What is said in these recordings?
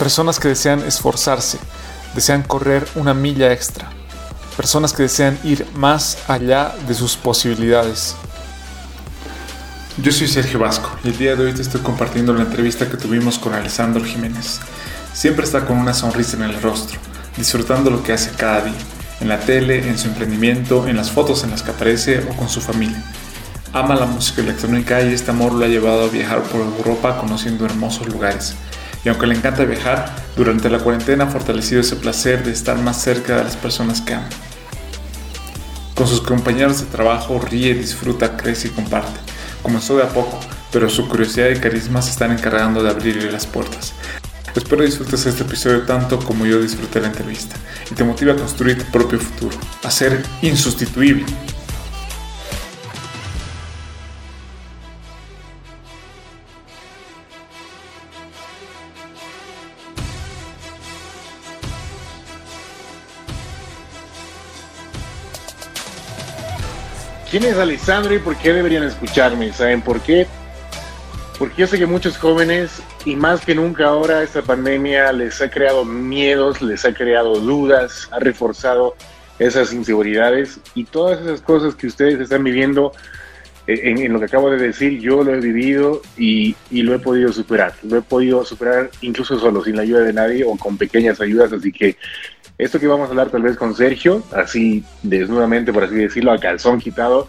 Personas que desean esforzarse, desean correr una milla extra. Personas que desean ir más allá de sus posibilidades. Yo soy Sergio Vasco y el día de hoy te estoy compartiendo la entrevista que tuvimos con Alessandro Jiménez. Siempre está con una sonrisa en el rostro, disfrutando lo que hace cada día en la tele, en su emprendimiento, en las fotos en las que aparece o con su familia. Ama la música electrónica y este amor lo ha llevado a viajar por Europa conociendo hermosos lugares. Y aunque le encanta viajar, durante la cuarentena ha fortalecido ese placer de estar más cerca de las personas que ama. Con sus compañeros de trabajo ríe, disfruta, crece y comparte. Comenzó de a poco, pero su curiosidad y carisma se están encargando de abrirle las puertas. Espero disfrutes este episodio tanto como yo disfruté la entrevista y te motive a construir tu propio futuro, a ser insustituible. ¿Quién es Alessandro y por qué deberían escucharme? ¿Saben por qué? Porque yo sé que muchos jóvenes, y más que nunca ahora, esta pandemia les ha creado miedos, les ha creado dudas, ha reforzado esas inseguridades y todas esas cosas que ustedes están viviendo eh, en, lo que acabo de decir, yo lo he vivido y, y, lo he podido superar. Lo he podido superar incluso solo, sin la ayuda de nadie o con pequeñas ayudas. Así que esto que vamos a hablar tal vez con Sergio, así desnudamente, por así decirlo, a calzón quitado,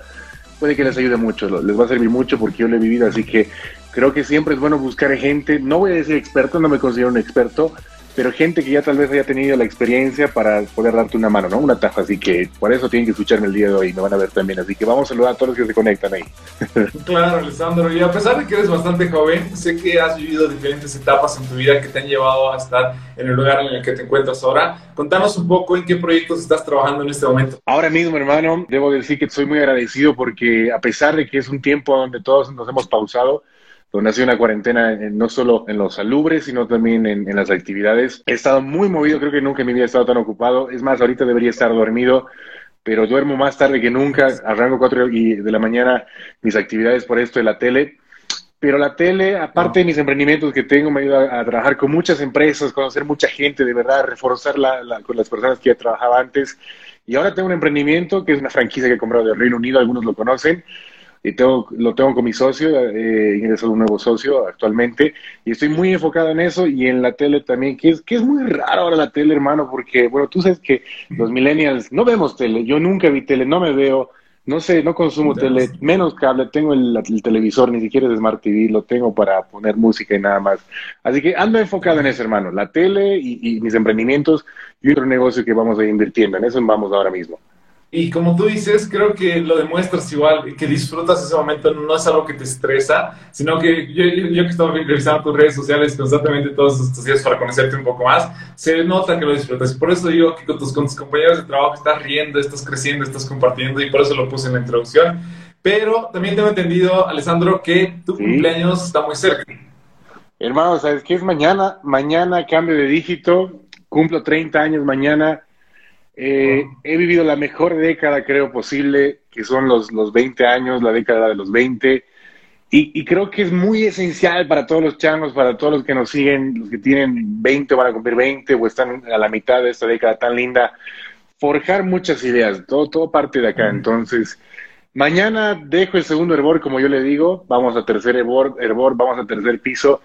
puede que les ayude mucho, les va a servir mucho porque yo lo he vivido. Así que creo que siempre es bueno buscar gente, no voy a decir experto, no me considero un experto, pero gente que ya tal vez haya tenido la experiencia para poder darte una mano, ¿no? Un atajo, así que por eso tienen que escucharme el día de hoy, me van a ver también, así que vamos a saludar a todos los que se conectan ahí. Claro, Alessandro, y a pesar de que eres bastante joven, sé que has vivido diferentes etapas en tu vida que te han llevado a estar en el lugar en el que te encuentras ahora. Contanos un poco en qué proyectos estás trabajando en este momento. Ahora mismo, hermano, debo decir que soy muy agradecido porque a pesar de que es un tiempo donde todos nos hemos pausado, donde ha sido una cuarentena no solo en los salubres, sino también en, las actividades. He estado muy movido, creo que nunca en mi vida he estado tan ocupado. Es más, ahorita debería estar dormido, pero duermo más tarde que nunca. Arranco cuatro de la mañana mis actividades por esto de la tele. Pero la tele, aparte de mis emprendimientos que tengo, me ayuda a trabajar con muchas empresas, conocer mucha gente, de verdad, reforzar la, con las personas que ya trabajaba antes. Y ahora tengo un emprendimiento que es una franquicia que he comprado del Reino Unido, algunos lo conocen, y tengo, lo tengo con mi socio, eh, ingresó un nuevo socio actualmente, y estoy muy enfocado en eso y en la tele también, que es, que es muy raro ahora la tele, hermano, porque, bueno, tú sabes que los millennials no vemos tele, yo nunca vi tele, no me veo, no sé, no consumo tele, menos cable, tengo el, televisor, ni siquiera es Smart TV, lo tengo para poner música y nada más. Así que ando enfocado en eso, hermano, la tele y, y mis emprendimientos y otro negocio que vamos a ir invirtiendo, en eso vamos ahora mismo. Y como tú dices, creo que lo demuestras igual, que disfrutas ese momento, no es algo que te estresa, sino que yo, yo, que estaba revisando tus redes sociales constantemente todos estos días para conocerte un poco más, se nota que lo disfrutas. Por eso digo que con tus, con tus compañeros de trabajo estás riendo, estás creciendo, estás compartiendo, y por eso lo puse en la introducción. Pero también tengo entendido, Alessandro, que tu cumpleaños está muy cerca. Hermano, ¿sabes qué es mañana? Mañana cambio de dígito, cumplo 30 años mañana eh, he vivido la mejor década, creo, posible, que son los, los 20 años, la década de los 20. Y, creo que es muy esencial para todos los changos, para todos los que nos siguen, los que tienen 20 van a cumplir 20 o están a la mitad de esta década tan linda, forjar muchas ideas, todo, todo parte de acá. Entonces, mañana dejo el segundo hervor, como yo le digo, vamos a tercer hervor, hervor vamos a tercer piso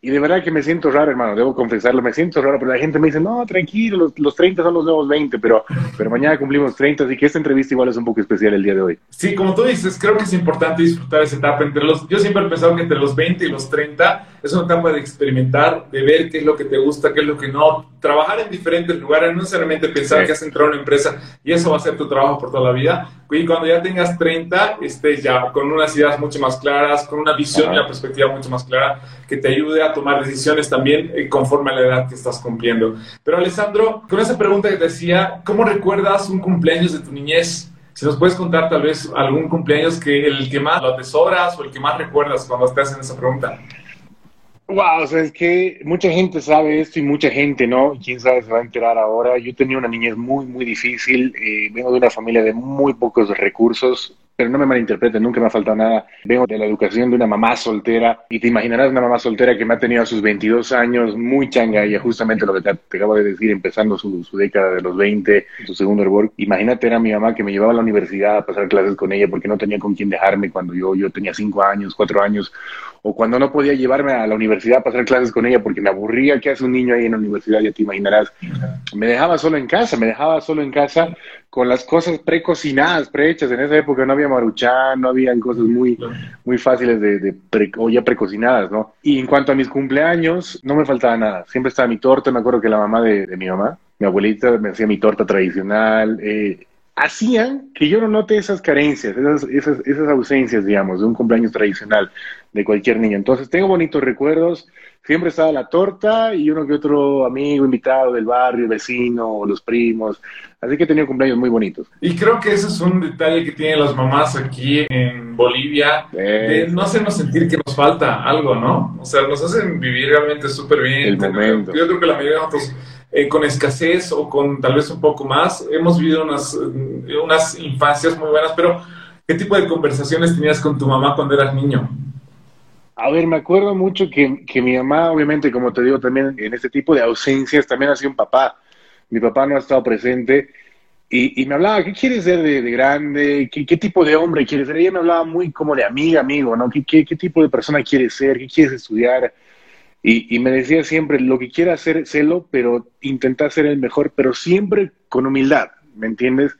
y de verdad que me siento raro, hermano, debo confesarlo, me siento raro, pero la gente me dice, no, tranquilo, los, los 30 son los nuevos 20, pero, pero mañana cumplimos 30, así que esta entrevista igual es un poco especial el día de hoy. Sí, como tú dices, creo que es importante disfrutar esa etapa entre los, yo siempre he pensado que entre los 20 y los 30 es una etapa de experimentar, de ver qué es lo que te gusta, qué es lo que no, trabajar en diferentes lugares, no necesariamente pensar que has entrado a una empresa y eso va a ser tu trabajo por toda la vida. Y cuando ya tengas 30, estés ya con unas ideas mucho más claras, con una visión y una perspectiva mucho más clara que te ayude a tomar decisiones también eh, conforme a la edad que estás cumpliendo. Pero Alessandro, con esa pregunta que te decía, ¿cómo recuerdas un cumpleaños de tu niñez? Si nos puedes contar tal vez algún cumpleaños que el que más lo atesoras o el que más recuerdas cuando te hacen esa pregunta. Wow, o sea, es que mucha gente sabe esto y mucha gente no. Quién sabe se va a enterar ahora. Yo tenía una niñez muy, muy difícil. Eh, vengo de una familia de muy pocos recursos pero no me malinterpreten, nunca me ha faltado nada. Vengo de la educación de una mamá soltera y te imaginarás una mamá soltera que me ha tenido a sus 22 años muy changa y justamente lo que te, acabo de decir, empezando su, su, década de los 20, su segundo hervor. Imagínate, era mi mamá que me llevaba a la universidad a pasar clases con ella porque no tenía con quién dejarme cuando yo, yo tenía 5 años, 4 años, o cuando no podía llevarme a la universidad a pasar clases con ella porque me aburría que hace un niño ahí en la universidad, ya te imaginarás. Me dejaba solo en casa, me dejaba solo en casa con las cosas precocinadas, prehechas. En esa época no había maruchan, no habían cosas muy, muy fáciles de, de o ya precocinadas, ¿no? Y en cuanto a mis cumpleaños, no me faltaba nada. Siempre estaba mi torta, me acuerdo que la mamá de, mi mamá, mi abuelita, me hacía mi torta tradicional. Eh, hacían que yo no note esas carencias, esas, esas, esas ausencias, digamos, de un cumpleaños tradicional de cualquier niño. Entonces, tengo bonitos recuerdos. Siempre estaba la torta y uno que otro amigo invitado del barrio, vecino, o los primos. Así que he tenido cumpleaños muy bonitos. Y creo que ese es un detalle que tienen las mamás aquí en Bolivia, de no hacernos sentir que nos falta algo, ¿no? O sea, nos hacen vivir realmente súper bien. El momento. Yo creo que la mayoría de nosotros eh, con escasez o con tal vez un poco más, hemos vivido unas, unas infancias muy buenas, pero ¿qué tipo de conversaciones tenías con tu mamá cuando eras niño? A ver, me acuerdo mucho que, que, mi mamá, obviamente, como te digo, también en este tipo de ausencias, también ha sido un papá. Mi papá no ha estado presente y, y me hablaba, ¿qué quieres ser de, grande? ¿Qué, ¿Qué, tipo de hombre quieres ser? Ella me hablaba muy como de amiga, amigo, ¿no? ¿Qué, qué, qué tipo de persona quieres ser? ¿Qué quieres estudiar? Y, y, me decía siempre, lo que quiera hacer, celo, pero intentar ser el mejor, pero siempre con humildad, ¿me entiendes?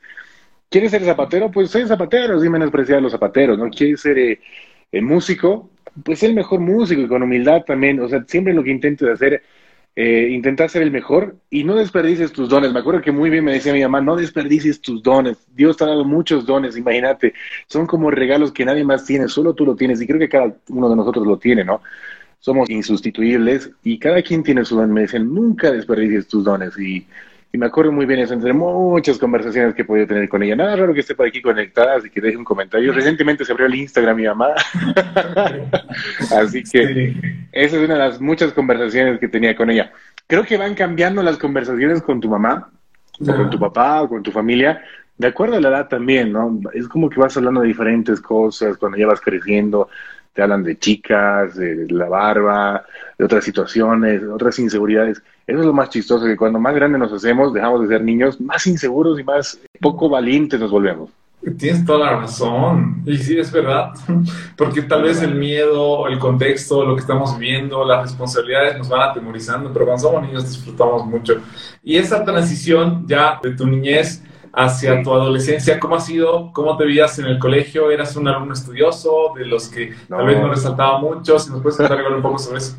¿Quieres ser zapatero? Pues soy zapatero, sin menospreciar a los zapateros, ¿no? ¿Quieres ser eh, el músico? pues el mejor músico y con humildad también, o sea, siempre lo que intento hacer, eh, intentar ser el mejor y no desperdicies tus dones. Me acuerdo que muy bien me decía mi mamá, no desperdicies tus dones. Dios te ha dado muchos dones, imagínate, son como regalos que nadie más tiene, solo tú lo tienes y creo que cada uno de nosotros lo tiene, ¿no? Somos insustituibles y cada quien tiene su don. Me decían, nunca desperdicies tus dones y y me acuerdo muy bien eso, entre muchas conversaciones que he podido tener con ella. Nada raro que esté por aquí conectada, así que deje un comentario. Recientemente se abrió el Instagram mi mamá. así que esa es una de las muchas conversaciones que tenía con ella. Creo que van cambiando las conversaciones con tu mamá, o con tu papá, o con tu familia, de acuerdo a la edad también, ¿no? Es como que vas hablando de diferentes cosas cuando ya vas creciendo te hablan de chicas, de la barba, de otras situaciones, de otras inseguridades. Eso es lo más chistoso, que cuando más grandes nos hacemos, dejamos de ser niños, más inseguros y más poco valientes nos volvemos. Tienes toda la razón. Y sí, es verdad. Porque tal vez el miedo, el contexto, lo que estamos viendo, las responsabilidades nos van atemorizando, pero cuando somos niños disfrutamos mucho. Y esa transición ya de tu niñez hacia tu adolescencia, ¿cómo ha sido? ¿Cómo te veías en el colegio? ¿Eras un alumno estudioso, de los que tal vez no resaltaba mucho? Si nos puedes contar un poco sobre eso.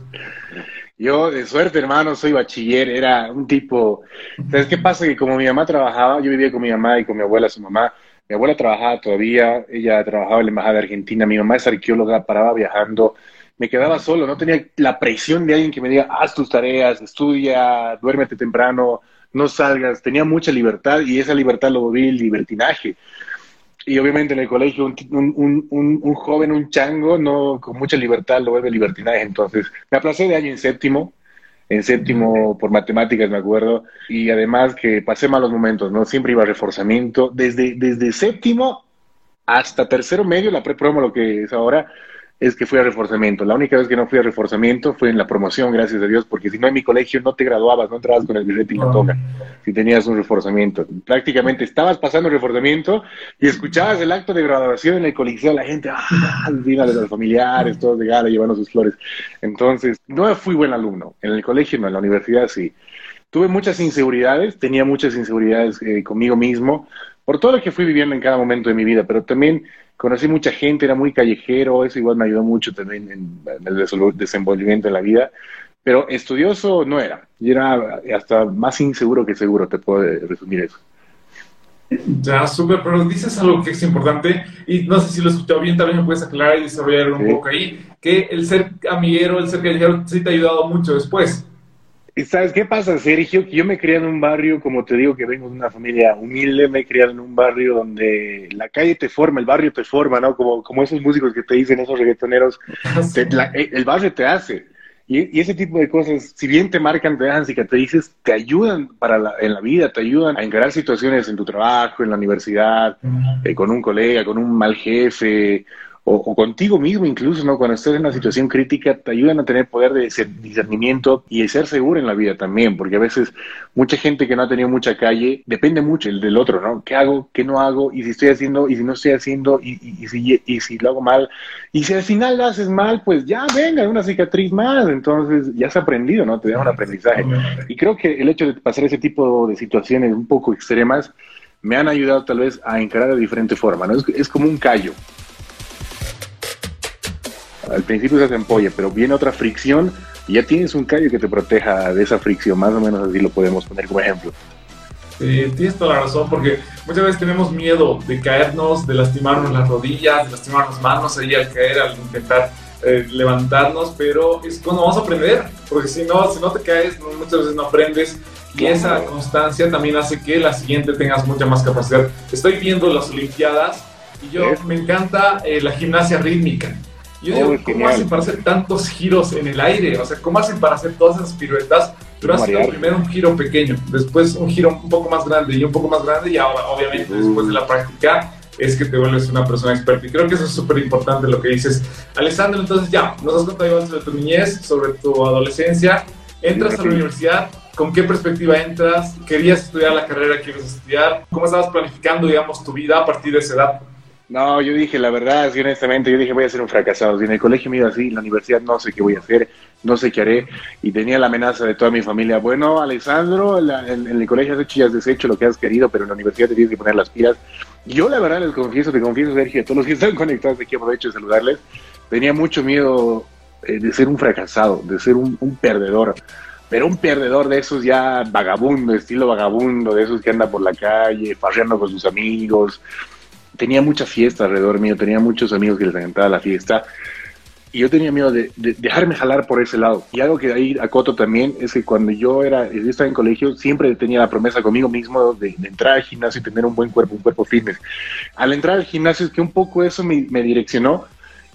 Yo, de suerte, hermano, soy bachiller, era un tipo... ¿Sabes qué pasa? Que como mi mamá trabajaba, yo vivía con mi mamá y con mi abuela, su mamá, mi abuela trabajaba todavía, ella trabajaba en la Embajada de Argentina, mi mamá es arqueóloga, paraba viajando, me quedaba solo, no tenía la presión de alguien que me diga, haz tus tareas, estudia, duérmete temprano, no salgas, tenía mucha libertad y esa libertad lo vi el libertinaje. Y obviamente en el colegio un, un, un, joven, un chango, no con mucha libertad lo vuelve libertinaje. Entonces me aplacé de año en séptimo, en séptimo por matemáticas me acuerdo, y además que pasé malos momentos, ¿no? Siempre iba a reforzamiento. Desde, desde séptimo hasta tercero medio, la pre-promo, lo que es ahora, es que fui a reforzamiento. La única vez que no fui a reforzamiento fue en la promoción, gracias a Dios, porque si no en mi colegio no te graduabas, no entrabas con el billete y toca, si tenías un reforzamiento. Prácticamente estabas pasando el reforzamiento y escuchabas el acto de graduación en el coliseo, la gente, ah, vino de los familiares, todos de gala, llevando sus flores. Entonces, no fui buen alumno. En el colegio no, en la universidad sí. Tuve muchas inseguridades, tenía muchas inseguridades eh, conmigo mismo, por todo lo que fui viviendo en cada momento de mi vida, pero también conocí mucha gente, era muy callejero, eso igual me ayudó mucho también en, el desenvolvimiento de la vida. pero estudioso no era. Y era hasta más inseguro que seguro, te puedo resumir eso. Ya, súper, pero dices algo que es importante y no sé si lo he escuchado bien, también me puedes aclarar y desarrollar un poco ahí, que el ser amiguero, el ser callejero, sí te ha ayudado mucho después. ¿Y sabes qué pasa, Sergio? Que yo me he criado en un barrio, como te digo, que vengo de una familia humilde, me he criado en un barrio donde la calle te forma, el barrio te forma, ¿no? Como, como esos músicos que te dicen, esos reggaetoneros, el barrio te hace. Y, ese tipo de cosas, si bien te marcan, te dejan cicatrices, te ayudan para en la vida, te ayudan a encarar situaciones en tu trabajo, en la universidad, eh, con un colega, con un mal jefe, o, contigo mismo incluso, ¿no? Cuando estás en una situación crítica, te ayudan a tener poder de discernimiento y de ser seguro en la vida también, porque a veces mucha gente que no ha tenido mucha calle depende mucho el del otro, ¿no? ¿Qué hago? ¿Qué no hago? Y si estoy haciendo, y si no estoy haciendo, y, y, si, y si lo hago mal, y si al final lo haces mal, pues ya venga, una cicatriz más, entonces ya has aprendido, ¿no? Te da un aprendizaje. Y creo que el hecho de pasar ese tipo de situaciones un poco extremas, me han ayudado tal vez a encarar de diferente forma, ¿no? Es, es como un callo al principio se hace empolla, pero viene otra fricción y ya tienes un callo que te proteja de esa fricción, más o menos así lo podemos poner como ejemplo. Sí, tienes toda la razón, porque muchas veces tenemos miedo de caernos, de lastimarnos las rodillas, de lastimarnos las manos ahí al caer, al intentar eh, levantarnos, pero es cuando vamos a aprender, porque si no, si no te caes, muchas veces no aprendes y esa constancia también hace que la siguiente tengas mucha más capacidad. Estoy viendo las Olimpiadas y yo me encanta eh, la gimnasia rítmica. Yo digo, ¿cómo hacen para hacer tantos giros en el aire? O sea, ¿cómo hacen para hacer todas esas piruetas? Pero hacen primero un giro pequeño, después un giro un poco más grande y un poco más grande y ahora, obviamente, después de la práctica, es que te vuelves una persona experta. Y creo que eso es súper importante lo que dices. Alessandro, entonces ya, nos has contado sobre tu niñez, sobre tu adolescencia. Entras a la universidad, ¿con qué perspectiva entras? ¿Querías estudiar la carrera que ibas a estudiar? ¿Cómo estabas planificando, digamos, tu vida a partir de esa edad? No, yo dije, la verdad, sí, honestamente, yo dije, voy a ser un fracasado. Si en el colegio me iba así, en la universidad no sé qué voy a hacer, no sé qué haré. Y tenía la amenaza de toda mi familia. Bueno, Alessandro, en, el colegio has hecho y has deshecho lo que has querido, pero en la universidad te tienes que poner las pilas. yo, la verdad, les confieso, te confieso, Sergio, a todos los que están conectados aquí, aprovecho de saludarles. Tenía mucho miedo eh, de ser un fracasado, de ser un, un perdedor pero un perdedor de esos ya vagabundo, estilo vagabundo, de esos que anda por la calle, farreando con sus amigos, tenía mucha fiesta alrededor mío, tenía muchos amigos que les encantaba la fiesta. Y yo tenía miedo de, dejarme jalar por ese lado. Y algo que ahí acoto también es que cuando yo era, yo estaba en colegio, siempre tenía la promesa conmigo mismo de, entrar al gimnasio y tener un buen cuerpo, un cuerpo fitness. Al entrar al gimnasio es que un poco eso me, me direccionó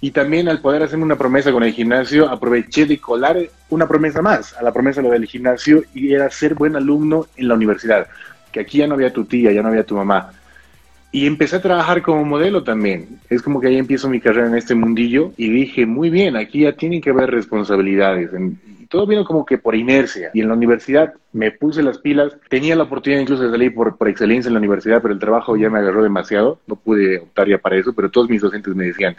y también al poder hacerme una promesa con el gimnasio, aproveché de colar una promesa más a la promesa lo del gimnasio y era ser buen alumno en la universidad. Que aquí ya no había tu tía, ya no había tu mamá y empecé a trabajar como modelo también. Es como que ahí empiezo mi carrera en este mundillo y dije, muy bien, aquí ya tienen que haber responsabilidades. Todo vino como que por inercia. Y en la universidad me puse las pilas. Tenía la oportunidad incluso de salir por, por excelencia en la universidad, pero el trabajo ya me agarró demasiado. No pude optar ya para eso, pero todos mis docentes me decían,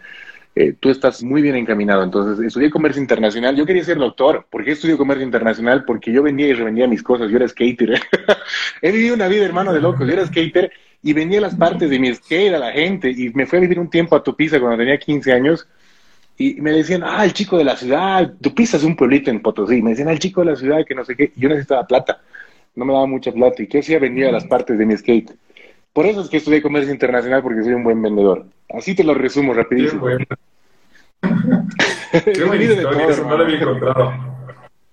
eh, tú estás muy bien encaminado. Entonces, estudié comercio internacional. Yo quería ser doctor. ¿Por qué estudié comercio internacional? Porque yo vendía y revendía mis cosas. Yo era skater. He vivido una vida, hermano, de loco. Yo era skater y vendía las partes de mi skate a la gente y me fui a vivir un tiempo a Tupiza cuando tenía 15 años y me decían, ah, el chico de la ciudad, Tupiza es un pueblito en Potosí, me decían, ah, el chico de la ciudad que no sé qué, yo necesitaba plata, no me daba mucha plata y qué hacía, vendía las partes de mi skate. Por eso es que estudié comercio internacional porque soy un buen vendedor. Así te lo resumo rapidísimo. Qué bueno. Qué buena historia, no lo había encontrado.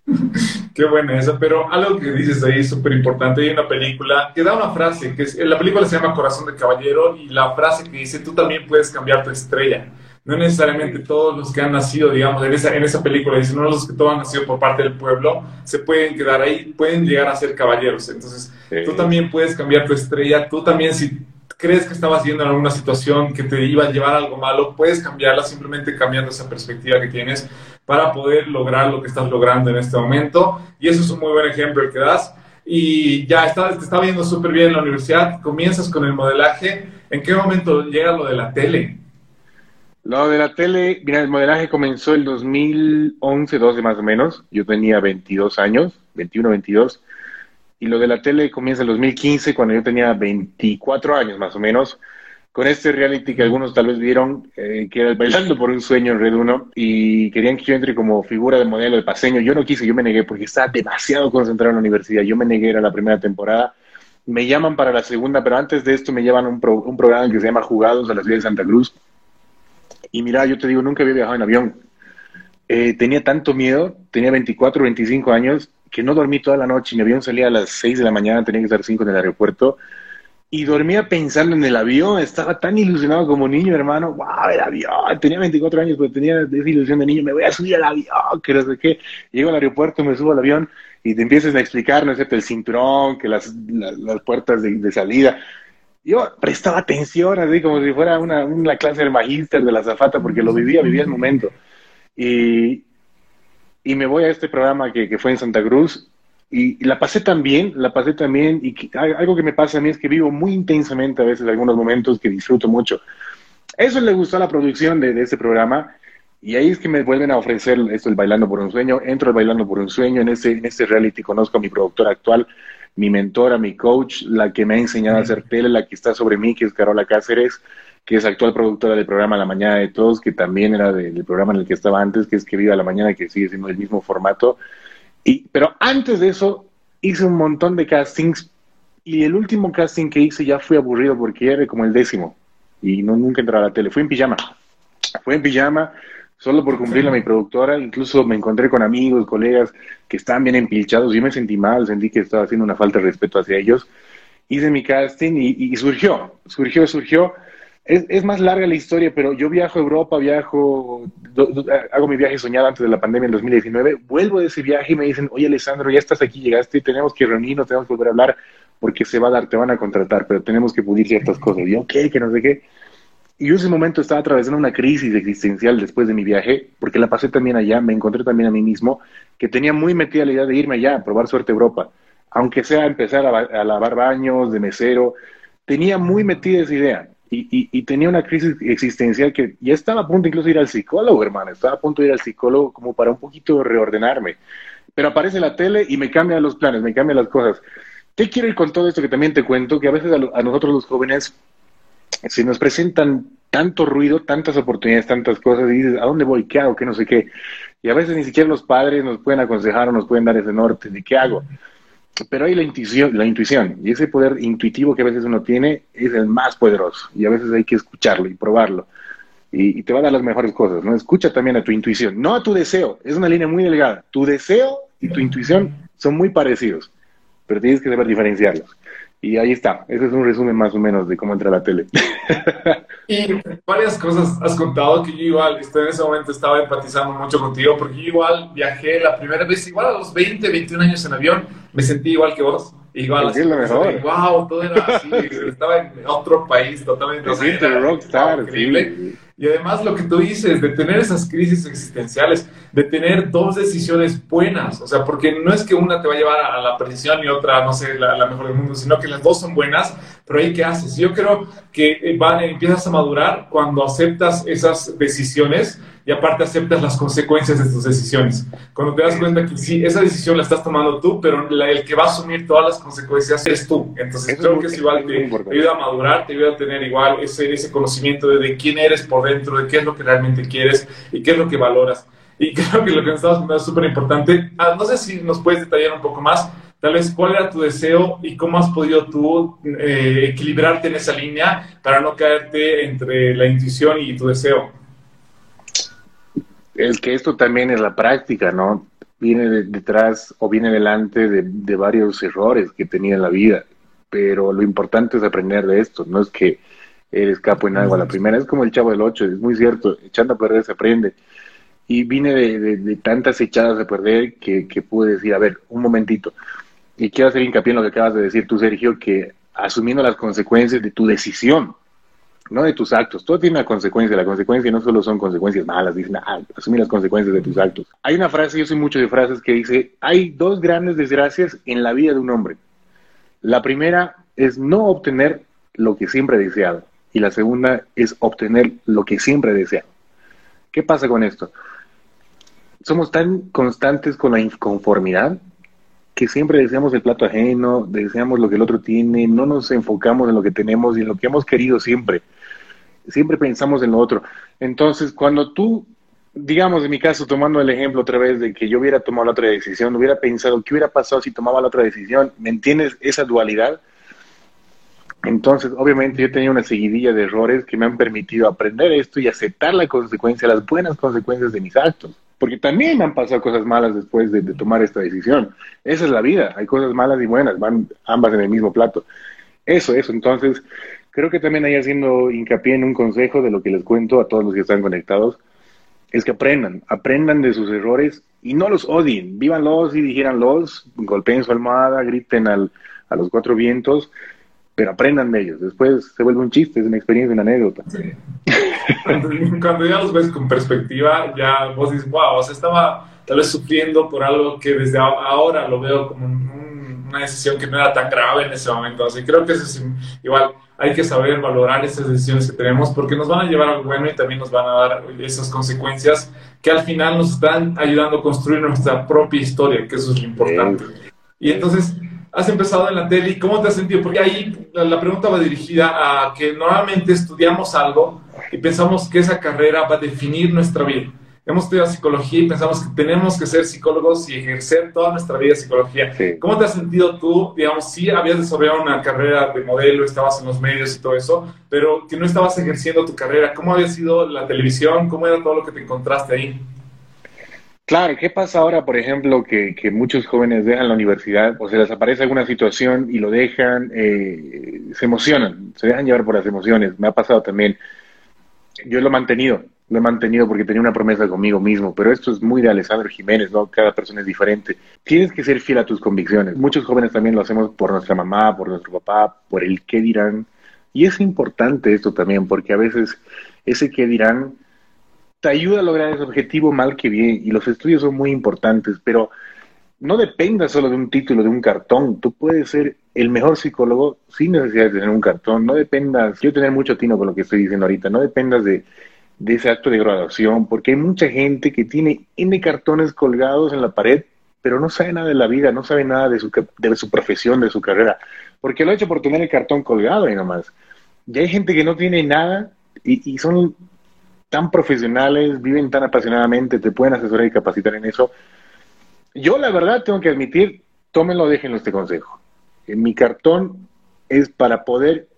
Qué buena esa, pero algo que dices ahí es súper importante. Hay una película que da una frase, que es, la película se llama Corazón de Caballero y la frase que dice, tú también puedes cambiar tu estrella. No necesariamente todos los que han nacido, digamos, en esa, en esa película, dice, no los que todos han nacido por parte del pueblo, se pueden quedar ahí, pueden llegar a ser caballeros. Entonces, tú también puedes cambiar tu estrella, tú también si crees que estabas yendo en alguna situación que te iba a llevar a algo malo, puedes cambiarla simplemente cambiando esa perspectiva que tienes para poder lograr lo que estás logrando en este momento. Y eso es un muy buen ejemplo el que das. Y ya está, te está viendo súper bien en la universidad, comienzas con el modelaje. ¿En qué momento llega lo de la tele? Lo de la tele, mira, el modelaje comenzó el 2011, 12 más o menos. Yo tenía 22 años, 21, 22. Y lo de la tele comienza el 2015, cuando yo tenía 24 años más o menos. con este reality que algunos tal vez vieron, eh, que era el Bailando por un Sueño en Red 1, y querían que yo entre como figura de modelo de paseño. Yo no quise, yo me negué porque estaba demasiado concentrado en la universidad. Yo me negué, a la primera temporada. Me llaman para la segunda, pero antes de esto me llevan un, un programa que se llama Jugados a la ciudad de Santa Cruz. Y mira, yo te digo, nunca había viajado en avión. Eh, tenía tanto miedo, tenía 24, 25 años, que no dormí toda la noche. Mi avión salía a las 6 de la mañana, tenía que estar 5 en el aeropuerto. Y dormía pensando en el avión, estaba tan ilusionado como niño, hermano, wow, el avión, tenía 24 años, pero tenía esa ilusión de niño, me voy a subir al avión, que no sé qué, llego al aeropuerto, me subo al avión y te empiezas a explicar, no sé, el cinturón, que las, las, puertas de, salida, yo prestaba atención, así como si fuera una, una clase del magíster de la zafata, porque lo vivía, vivía el momento, y, y me voy a este programa que, que fue en Santa Cruz, y, la pasé también, la pasé también, y algo que me pasa a mí es que vivo muy intensamente a veces algunos momentos que disfruto mucho. Eso le gustó a la producción de, de este programa, y ahí es que me vuelven a ofrecer esto, el Bailando por un Sueño. Entro al Bailando por un Sueño, en este, en este reality conozco a mi productora actual, mi mentora, mi coach, la que me ha enseñado a hacer tele, la que está sobre mí, que es Carola Cáceres, que es actual productora del programa La Mañana de Todos, que también era del programa en el que estaba antes, que es Que Viva la Mañana, que sigue siendo el mismo formato. Y, pero antes de eso, hice un montón de castings y el último casting que hice ya fui aburrido porque era como el décimo y no nunca entré a la tele. Fui en pijama. Fui en pijama solo por cumplirle a mi productora. Incluso me encontré con amigos, colegas que estaban bien empilchados. Yo me sentí mal, sentí que estaba haciendo una falta de respeto hacia ellos. Hice mi casting y, y surgió, surgió, surgió es, más larga la historia, pero yo viajo a Europa, viajo, hago mi viaje soñado antes de la pandemia en 2019, vuelvo de ese viaje y me dicen, oye Alessandro, ya estás aquí, llegaste, tenemos que reunirnos, tenemos que volver a hablar porque se va a dar, te van a contratar, pero tenemos que pulir ciertas cosas. Yo, ¿qué? Que no sé qué. Y yo en ese momento estaba atravesando una crisis existencial después de mi viaje, porque la pasé también allá, me encontré también a mí mismo, que tenía muy metida la idea de irme allá, a probar suerte Europa, aunque sea empezar a, lavar baños de mesero, tenía muy metida esa idea y, tenía una crisis existencial que ya estaba a punto incluso de ir al psicólogo, hermano, estaba a punto de ir al psicólogo como para un poquito reordenarme. Pero aparece la tele y me cambia los planes, me cambia las cosas. ¿Qué quiero ir con todo esto que también te cuento? Que a veces a, nosotros los jóvenes se nos presentan tanto ruido, tantas oportunidades, tantas cosas, y dices, ¿a dónde voy? ¿Qué hago? ¿Qué no sé qué? Y a veces ni siquiera los padres nos pueden aconsejar o nos pueden dar ese norte de qué hago pero hay la intuición, la intuición, y ese poder intuitivo que a veces uno tiene es el más poderoso, y a veces hay que escucharlo y probarlo, y, te va a dar las mejores cosas, ¿no? Escucha también a tu intuición, no a tu deseo, es una línea muy delgada, tu deseo y tu intuición son muy parecidos, pero tienes que saber diferenciarlos. Y ahí está, ese es un resumen más o menos de cómo entra la tele. y varias cosas has contado que yo igual, en ese momento estaba empatizando mucho contigo, porque yo igual viajé la primera vez, igual a los 20, 21 años en avión, me sentí igual que vos. Igual, así, lo mejor. wow, todo era así, estaba en otro país totalmente. rockstar, increíble. Y además lo que tú dices, de tener esas crisis existenciales, de tener dos decisiones buenas, o sea, porque no es que una te va a llevar a la perdición y otra, no sé, la, mejor del mundo, sino que las dos son buenas, pero ahí qué haces. Yo creo que eh, van, empiezas a madurar cuando aceptas esas decisiones y aparte aceptas las consecuencias de tus decisiones. Cuando te das cuenta que sí, esa decisión la estás tomando tú, pero el que va a asumir todas las consecuencias es tú. Entonces creo que es igual, te, te, ayuda a madurar, te ayuda a tener igual ese, ese conocimiento de, de, quién eres por dentro, de qué es lo que realmente quieres y qué es lo que valoras. Y creo que lo que nos estabas contando es súper importante. Ah, no sé si nos puedes detallar un poco más, tal vez cuál era tu deseo y cómo has podido tú eh, equilibrarte en esa línea para no caerte entre la intuición y tu deseo es que esto también es la práctica, ¿no? Viene detrás o viene delante de, varios errores que tenía en la vida, pero lo importante es aprender de esto, no es que eres capo en algo a la primera, es como el chavo del 8, es muy cierto, echando a perder se aprende. Y vine de, tantas echadas a perder que, que pude decir, a ver, un momentito, y quiero hacer hincapié en lo que acabas de decir tú, Sergio, que asumiendo las consecuencias de tu decisión, no de tus actos. Todo tiene una consecuencia. La consecuencia no solo son consecuencias malas, dicen, ah, asumir las consecuencias de tus actos. Hay una frase, yo soy mucho de frases, que dice, hay dos grandes desgracias en la vida de un hombre. La primera es no obtener lo que siempre ha deseado. Y la segunda es obtener lo que siempre ha deseado. ¿Qué pasa con esto? Somos tan constantes con la inconformidad que siempre deseamos el plato ajeno, deseamos lo que el otro tiene, no nos enfocamos en lo que tenemos y en lo que hemos querido siempre. Siempre pensamos en lo otro. Entonces, cuando tú, digamos en mi caso, tomando el ejemplo otra vez de que yo hubiera tomado la otra decisión, hubiera pensado qué hubiera pasado si tomaba la otra decisión, ¿me entiendes esa dualidad? Entonces, obviamente yo tenía una seguidilla de errores que me han permitido aprender esto y aceptar la consecuencia, las buenas consecuencias de mis actos. Porque también me han pasado cosas malas después de, tomar esta decisión. Esa es la vida, hay cosas malas y buenas, van ambas en el mismo plato. Eso, eso. Entonces, creo que también ahí haciendo hincapié en un consejo de lo que les cuento a todos los que están conectados, es que aprendan, aprendan de sus errores y no los odien, vívanlos y dijéranlos, golpeen su almohada, griten al, a los cuatro vientos, pero aprendan de ellos. Después se vuelve un chiste, es una experiencia, una anécdota. Cuando, ya los ves con perspectiva, ya vos dices, wow, o sea, estaba tal vez sufriendo por algo que desde ahora lo veo como una decisión que no era tan grave en ese momento. Así creo que es igual, hay que saber valorar esas decisiones que tenemos porque nos van a llevar a algo bueno y también nos van a dar esas consecuencias que al final nos están ayudando a construir nuestra propia historia, que eso es lo importante. Y entonces, has empezado en la tele y cómo te has sentido? Porque ahí la, pregunta va dirigida a que normalmente estudiamos algo y pensamos que esa carrera va a definir nuestra vida. Hemos estudiado psicología y pensamos que tenemos que ser psicólogos y ejercer toda nuestra vida psicología. ¿Cómo te has sentido tú? Digamos, sí habías desarrollado una carrera de modelo, estabas en los medios y todo eso, pero que no estabas ejerciendo tu carrera. ¿Cómo había sido la televisión? ¿Cómo era todo lo que te encontraste ahí? Claro, ¿qué pasa ahora, por ejemplo, que, muchos jóvenes dejan la universidad o se les aparece alguna situación y lo dejan, eh, se emocionan, se dejan llevar por las emociones? Me ha pasado también. Yo lo he mantenido, lo he mantenido porque tenía una promesa conmigo mismo, pero esto es muy de Alessandro Jiménez, ¿no? Cada persona es diferente. Tienes que ser fiel a tus convicciones. Muchos jóvenes también lo hacemos por nuestra mamá, por nuestro papá, por el qué dirán. Y es importante esto también, porque a veces ese qué dirán te ayuda a lograr ese objetivo mal que bien, y los estudios son muy importantes, pero no dependas solo de un título, de un cartón. Tú puedes ser el mejor psicólogo sin necesidad de tener un cartón. No dependas, quiero tener mucho tino con lo que estoy diciendo ahorita, no dependas de, de ese acto de graduación, porque hay mucha gente que tiene N cartones colgados en la pared, pero no sabe nada de la vida, no sabe nada de su, de su profesión, de su carrera, porque lo ha hecho por tener el cartón colgado y nomás. Y hay gente que no tiene nada y, y son tan profesionales, viven tan apasionadamente, te pueden asesorar y capacitar en eso. Yo la verdad tengo que admitir, tómenlo, déjenlo este consejo. En mi cartón es para poder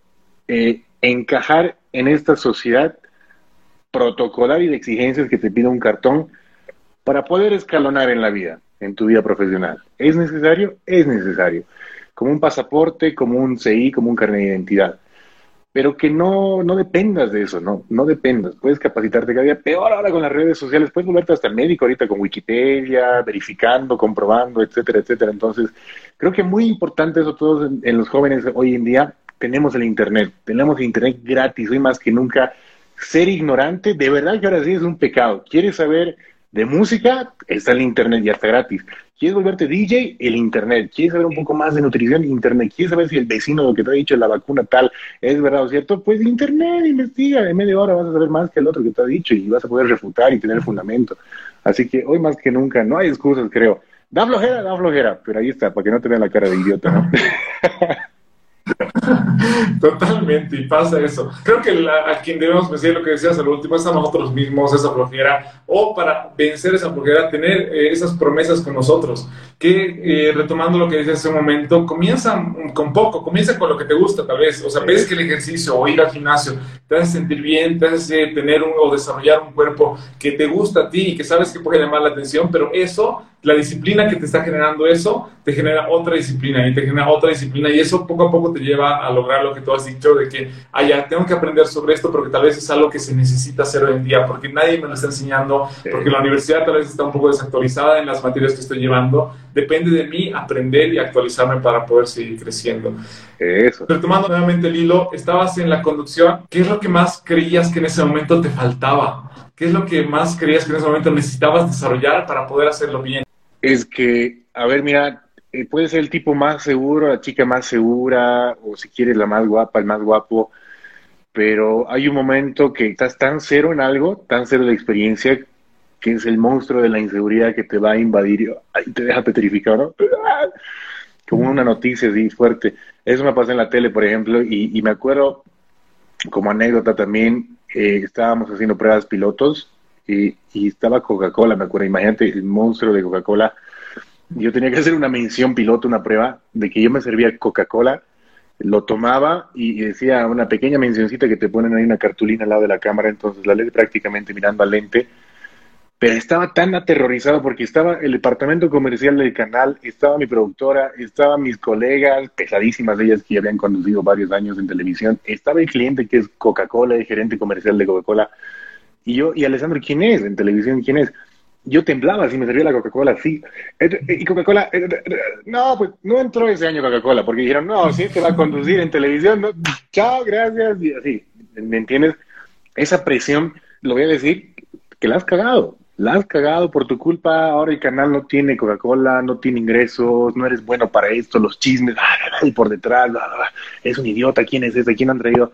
eh, encajar en esta sociedad protocolar y de exigencias que te pide un cartón para poder escalonar en la vida, en tu vida profesional. ¿Es necesario? Es necesario. Como un pasaporte, como un CI, como un carnet de identidad pero que no, no dependas de eso, no, no dependas. Puedes capacitarte cada día, peor ahora con las redes sociales, puedes volverte hasta médico ahorita con Wikipedia, verificando, comprobando, etcétera, etcétera. Entonces, creo que muy importante eso todos en, los jóvenes hoy en día, tenemos el Internet, tenemos el Internet gratis, hoy más que nunca. Ser ignorante, de verdad que ahora sí es un pecado. ¿Quieres saber de música? Está el Internet, ya está gratis. ¿Quieres volverte DJ? El Internet. ¿Quieres saber un poco más de nutrición? Internet. ¿Quieres saber si el vecino lo que te ha dicho la vacuna tal es verdad o cierto? Pues Internet, investiga. En media hora vas a saber más que el otro que te ha dicho y vas a poder refutar y tener fundamento. Así que hoy más que nunca no hay excusas, creo. Da flojera, da flojera, pero ahí está, para que no te vean la cara de idiota, ¿no? Totalmente, y pasa eso. Creo que a quien debemos vencer, lo que decías al último, es a nosotros mismos, esa flojera, o para vencer esa flojera, tener eh, esas promesas con nosotros. Que, eh, retomando lo que decías hace un momento, comienza con poco, comienza con lo que te gusta, tal vez. O sea, ves que el ejercicio o ir al gimnasio te hace sentir bien, te hace tener un, o desarrollar un cuerpo que te gusta a ti y que sabes que puede llamar la atención, pero eso la disciplina que te está generando eso te genera otra disciplina y te genera otra disciplina y eso poco a poco te lleva a lograr lo que tú has dicho de que, ah, ya, tengo que aprender sobre esto porque tal vez es algo que se necesita hacer hoy en día porque nadie me lo está enseñando, porque la universidad tal vez está un poco desactualizada en las materias que estoy llevando. Depende de mí aprender y actualizarme para poder seguir creciendo. Eso. Retomando nuevamente el hilo, estabas en la conducción. ¿Qué es lo que más creías que en ese momento te faltaba? ¿Qué es lo que más creías que en ese momento necesitabas desarrollar para poder hacerlo bien? es que, a ver, mira, eh, puede ser el tipo más seguro, la chica más segura, o si quieres la más guapa, el más guapo, pero hay un momento que estás tan cero en algo, tan cero de experiencia, que es el monstruo de la inseguridad que te va a invadir y te deja petrificado, ¿no? Como una noticia así fuerte. Eso me pasó en la tele, por ejemplo, y, me acuerdo, como anécdota también, eh, estábamos haciendo pruebas pilotos y, y estaba Coca-Cola, me acuerdo, imagínate el monstruo de Coca-Cola. Yo tenía que hacer una mención piloto, una prueba, de que yo me servía Coca-Cola lo tomaba y decía una pequeña mencioncita que te ponen ahí una cartulina al lado de la cámara, entonces la ley prácticamente mirando al lente, pero estaba tan aterrorizado porque estaba el departamento comercial del canal, estaba mi productora, estaban mis colegas, pesadísimas ellas que ya habían conducido varios años en televisión, estaba el cliente que es Coca-Cola, el gerente comercial de Coca-Cola, y yo, y Alessandro, ¿quién es en televisión? ¿Quién es? yo temblaba si me servía la Coca-Cola así. Y Coca-Cola, eh, no, pues no entró ese año Coca-Cola, porque dijeron, no, si te va a conducir en televisión, chao, gracias, y así, ¿me entiendes? Esa presión, lo voy a decir, que la has cagado, la has cagado por tu culpa, ahora el canal no tiene Coca-Cola, no tiene ingresos, no eres bueno para esto, los chismes, y por detrás, es un idiota, ¿quién es ese? ¿Quién han traído?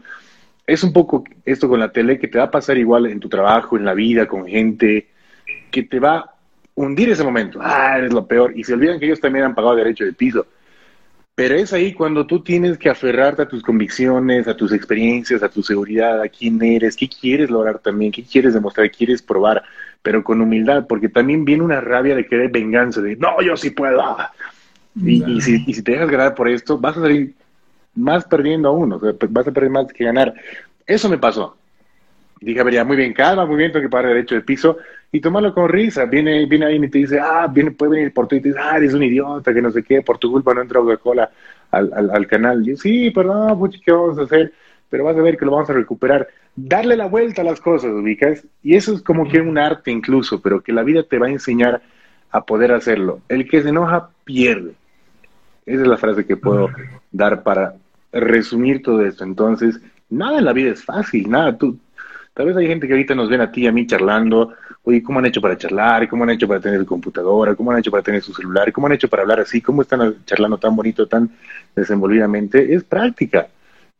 Es un poco esto con la tele que te va a pasar igual en tu trabajo, en la vida, con gente, que te va a hundir ese momento. Ah, eres lo peor. Y se olvidan que ellos también han pagado derecho de piso. Pero es ahí cuando tú tienes que aferrarte a tus convicciones, a tus experiencias, a tu seguridad, a quién eres, qué quieres lograr también, qué quieres demostrar, quieres probar, pero con humildad, porque también viene una rabia de querer venganza, de no, yo sí puedo. Y, si, te dejas ganar por esto, vas a salir más perdiendo aún, o sea, vas a perder más que ganar. Eso me pasó. Dije, a ver, ya, muy bien, calma, muy bien, tengo que pagar derecho de piso y tomarlo con risa. Viene, viene ahí y te dice, ah, viene, puede venir por ti y te dice, ah, eres un idiota, que no sé qué, por tu culpa no entró Coca-Cola al, al, al, canal. Yo, sí, perdón, puchi, ¿qué vamos a hacer? Pero vas a ver que lo vamos a recuperar. Darle la vuelta a las cosas, ubicas. Y eso es como que un arte incluso, pero que la vida te va a enseñar a poder hacerlo. El que se enoja, pierde. Esa es la frase que puedo dar para resumir todo esto. Entonces, nada en la vida es fácil, nada. Tú, Tal vez hay gente que ahorita nos ven a ti y a mí charlando, oye, ¿cómo han hecho para charlar? ¿Cómo han hecho para tener computadora? ¿Cómo han hecho para tener su celular? ¿Cómo han hecho para hablar así? ¿Cómo están charlando tan bonito, tan desenvolvidamente? Es práctica.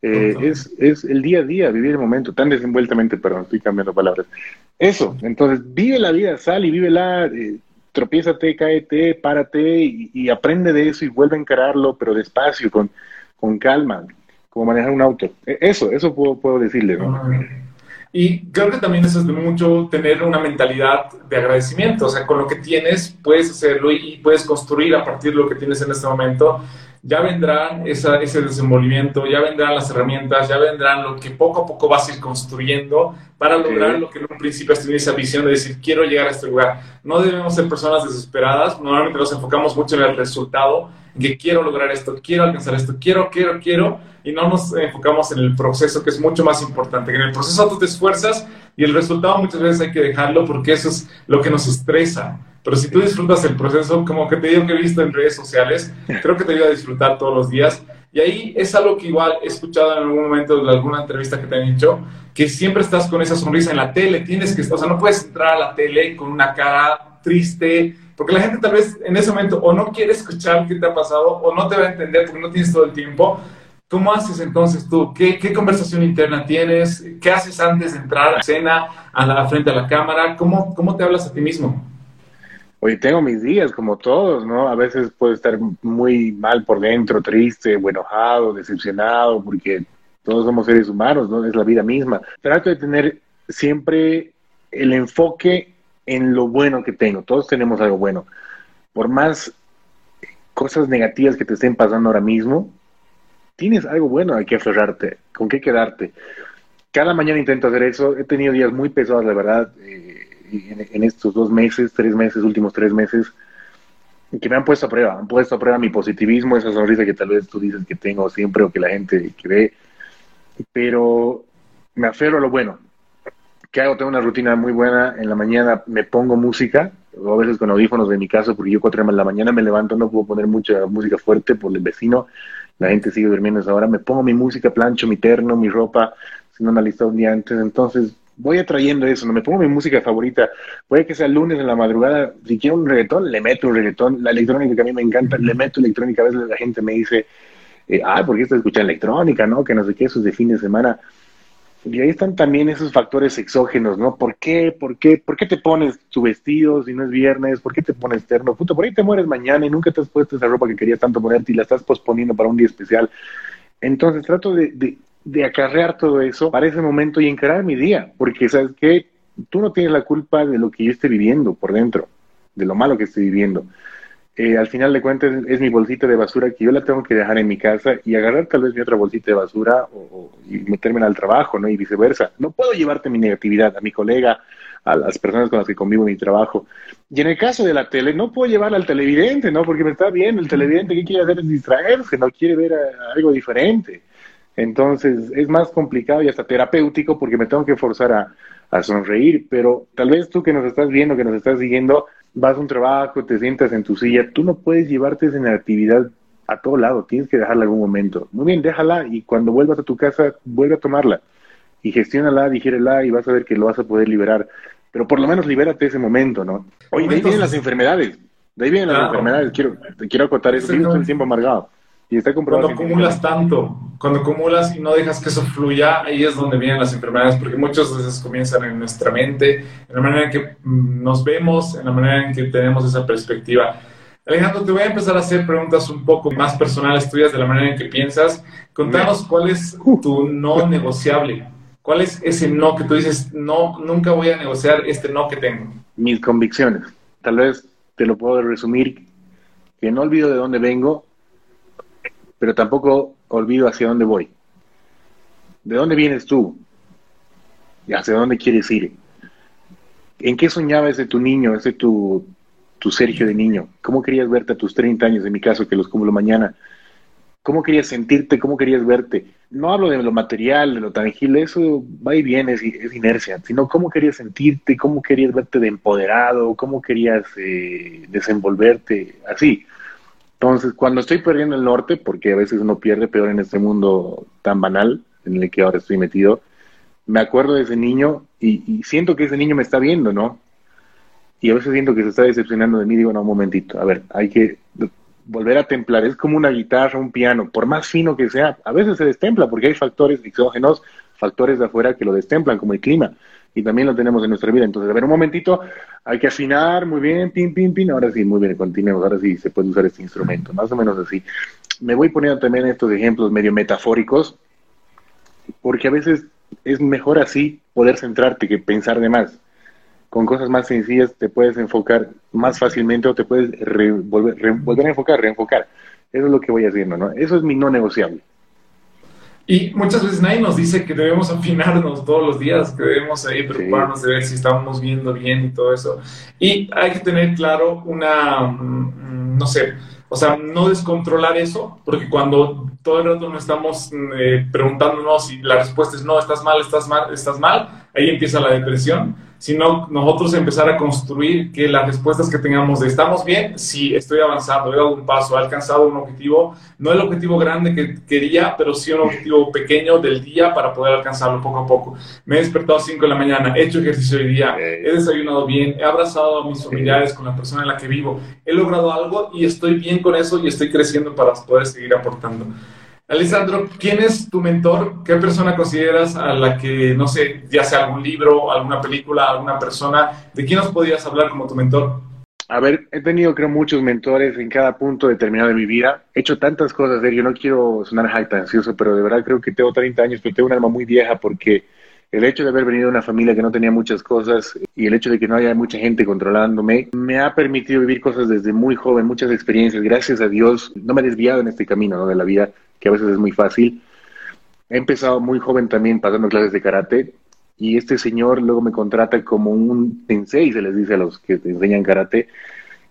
Eh, es, es el día a día, vivir el momento tan desenvueltamente, perdón, estoy cambiando palabras. Eso, entonces vive la vida, sal y vívela, eh, tropiézate, cáete, párate y, aprende de eso y vuelve a encararlo, pero despacio, con, con calma, como manejar un auto. E, eso, eso puedo, puedo decirle, ¿no? Y creo que también eso es de mucho tener una mentalidad de agradecimiento, o sea, con lo que tienes puedes hacerlo y, puedes construir a partir de lo que tienes en este momento. Ya vendrán esa, ese desenvolvimiento, ya vendrán las herramientas, ya vendrán lo que poco a poco vas a ir construyendo para lograr lo que en un principio has tenido esa visión de decir, quiero llegar a este lugar. No debemos ser personas desesperadas, normalmente nos enfocamos mucho en el resultado, en que quiero lograr esto, quiero alcanzar esto, quiero, quiero, quiero, y no nos enfocamos en el proceso, que es mucho más importante. Que en el proceso tú te esfuerzas y el resultado muchas veces hay que dejarlo porque eso es lo que nos estresa. Pero si tú disfrutas el proceso, como que te digo que he visto en redes sociales, creo que te ayuda a disfrutar todos los días. Y ahí es algo que igual he escuchado en algún momento de alguna entrevista que te han dicho, que siempre estás con esa sonrisa en la tele, tienes que, o sea, no puedes entrar a la tele con una cara triste, porque la gente tal vez en ese momento o no quiere escuchar qué te ha pasado o no te va a entender porque no tienes todo el tiempo, ¿Cómo haces entonces tú? ¿Qué, ¿Qué, conversación interna tienes? ¿Qué haces antes de entrar a la escena, a la, frente a la cámara? ¿Cómo, ¿Cómo te hablas a ti mismo? Oye, tengo mis días como todos, ¿no? A veces puedo estar muy mal por dentro, triste, enojado, decepcionado, porque todos somos seres humanos, ¿no? Es la vida misma. Trato de tener siempre el enfoque en lo bueno que tengo. Todos tenemos algo bueno. Por más cosas negativas que te estén pasando ahora mismo, tienes algo bueno hay que aferrarte, con qué quedarte. Cada mañana intento hacer eso. He tenido días muy pesados, la verdad, eh, en, estos dos meses, tres meses, últimos tres meses, que me han puesto a prueba. Han puesto a prueba mi positivismo, esa sonrisa que tal vez tú dices que tengo siempre o que la gente ve. Pero me aferro a lo bueno. ¿Qué hago? Tengo una rutina muy buena. En la mañana me pongo música, o a veces con audífonos en mi caso, porque yo cuatro de la mañana me levanto, no puedo poner mucha música fuerte por el vecino la gente sigue durmiendo a esa hora, me pongo mi música, plancho mi terno, mi ropa, si no lista un día antes, entonces voy atrayendo eso, no me pongo mi música favorita, puede que sea lunes en la madrugada, si quiero un reggaetón, le meto un reggaetón, la electrónica que a mí me encanta, le meto electrónica, a veces la gente me dice, ah, ¿por qué estás escuchando electrónica, no? Que no sé qué, eso es de fin de semana. Y ahí están también esos factores exógenos, ¿no? ¿Por qué? ¿Por qué? ¿Por qué te pones tu vestido si no es viernes? ¿Por qué te pones terno? Puta, por ahí te mueres mañana y nunca te has puesto esa ropa que querías tanto ponerte y la estás posponiendo para un día especial. Entonces trato de, de, de acarrear todo eso para ese momento y encarar mi día, porque sabes que tú no tienes la culpa de lo que yo esté viviendo por dentro, de lo malo que estoy viviendo. Eh, al final de cuentas es, mi bolsita de basura que yo la tengo que dejar en mi casa y agarrar tal vez mi otra bolsita de basura o, y meterme al trabajo, ¿no? Y viceversa. No puedo llevarte mi negatividad a mi colega, a las personas con las que convivo en mi trabajo. Y en el caso de la tele, no puedo llevarla al televidente, ¿no? Porque me está bien, el televidente que quiere hacer es distraerse, no quiere ver algo diferente. Entonces es más complicado y hasta terapéutico porque me tengo que forzar a, a sonreír, pero tal vez tú que nos estás viendo, que nos estás siguiendo, vas a un trabajo, te sientas en tu silla, tú no puedes llevarte esa negatividad a todo lado, tienes que dejarla algún momento. Muy bien, déjala y cuando vuelvas a tu casa, vuelve a tomarla y gestiónala, digérela y vas a ver que lo vas a poder liberar. Pero por lo menos libérate ese momento, ¿no? Oye, de ahí vienen las enfermedades, de ahí vienen las enfermedades, quiero, te quiero acotar eso, tienes un tiempo amargado. Y está comprobado. Cuando acumulas tanto, cuando acumulas y no dejas que eso fluya, ahí es donde vienen las enfermedades, porque muchas veces comienzan en nuestra mente, en la manera en que mm, nos vemos, en la manera en que tenemos esa perspectiva. Alejandro, te voy a empezar a hacer preguntas un poco más personales tuyas de la manera en que piensas. Contanos cuál es tu no negociable. ¿Cuál es ese no que tú dices, no, nunca voy a negociar este no que tengo? Mis convicciones. Tal vez te lo puedo resumir, que no olvido de dónde vengo pero tampoco olvido hacia dónde voy. ¿De dónde vienes tú? ¿Y hacia dónde quieres ir? ¿En qué soñaba ese tu niño, ese tu, tu Sergio de niño? ¿Cómo querías verte a tus 30 años, en mi caso, que los cumplo mañana? ¿Cómo querías sentirte? ¿Cómo querías verte? No hablo de lo material, de lo tangible, eso va y viene, es, inercia, sino cómo querías sentirte, cómo querías verte de empoderado, cómo querías eh, desenvolverte, así. Entonces, cuando estoy perdiendo el norte, porque a veces uno pierde peor en este mundo tan banal en el que ahora estoy metido, me acuerdo de ese niño y, siento que ese niño me está viendo, ¿no? Y a veces siento que se está decepcionando de mí, digo, no, un momentito, a ver, hay que volver a templar, es como una guitarra, un piano, por más fino que sea, a veces se destempla porque hay factores exógenos, factores de afuera que lo destemplan, como el clima y también lo tenemos en nuestra vida. Entonces, a ver, un momentito, hay que afinar, muy bien, pin, pin, pin, ahora sí, muy bien, continuemos, ahora sí se puede usar este instrumento, más o menos así. Me voy poniendo también estos ejemplos medio metafóricos, porque a veces es mejor así poder centrarte que pensar de más. Con cosas más sencillas te puedes enfocar más fácilmente o te puedes volver, volver a enfocar, reenfocar. Eso es lo que voy haciendo, ¿no? Eso es mi no negociable. Y muchas veces nadie nos dice que debemos afinarnos todos los días, que debemos ahí preocuparnos de ver si estamos viendo bien y todo eso. Y hay que tener claro una, mm, no sé, o sea, no descontrolar eso, porque cuando todo el rato nos estamos eh, preguntándonos si la respuesta es no, estás mal, estás mal, estás mal, ahí empieza la depresión sino nosotros empezar a construir que las respuestas que tengamos de estamos bien, sí, estoy avanzando, he dado un paso, he alcanzado un objetivo, no el objetivo grande que quería, pero sí un objetivo pequeño del día para poder alcanzarlo poco a poco. Me he despertado a 5 de la mañana, he hecho ejercicio hoy día, he desayunado bien, he abrazado a mis familiares con la persona en la que vivo, he logrado algo y estoy bien con eso y estoy creciendo para poder seguir aportando. Alessandro, ¿quién es tu mentor? ¿Qué persona consideras a la que, no sé, ya sea algún libro, alguna película, alguna persona, de quién nos podrías hablar como tu mentor? A ver, he tenido creo muchos mentores en cada punto determinado de mi vida. He hecho tantas cosas, yo no quiero sonar ansioso, pero de verdad creo que tengo 30 años, pero tengo un alma muy vieja porque el hecho de haber venido de una familia que no tenía muchas cosas y el hecho de que no haya mucha gente controlándome me ha permitido vivir cosas desde muy joven, muchas experiencias. Gracias a Dios no me he desviado en este camino de la vida que a veces es muy fácil. He empezado muy joven también pasando clases de karate y este señor luego me contrata como un sensei, se les dice a los que te enseñan karate,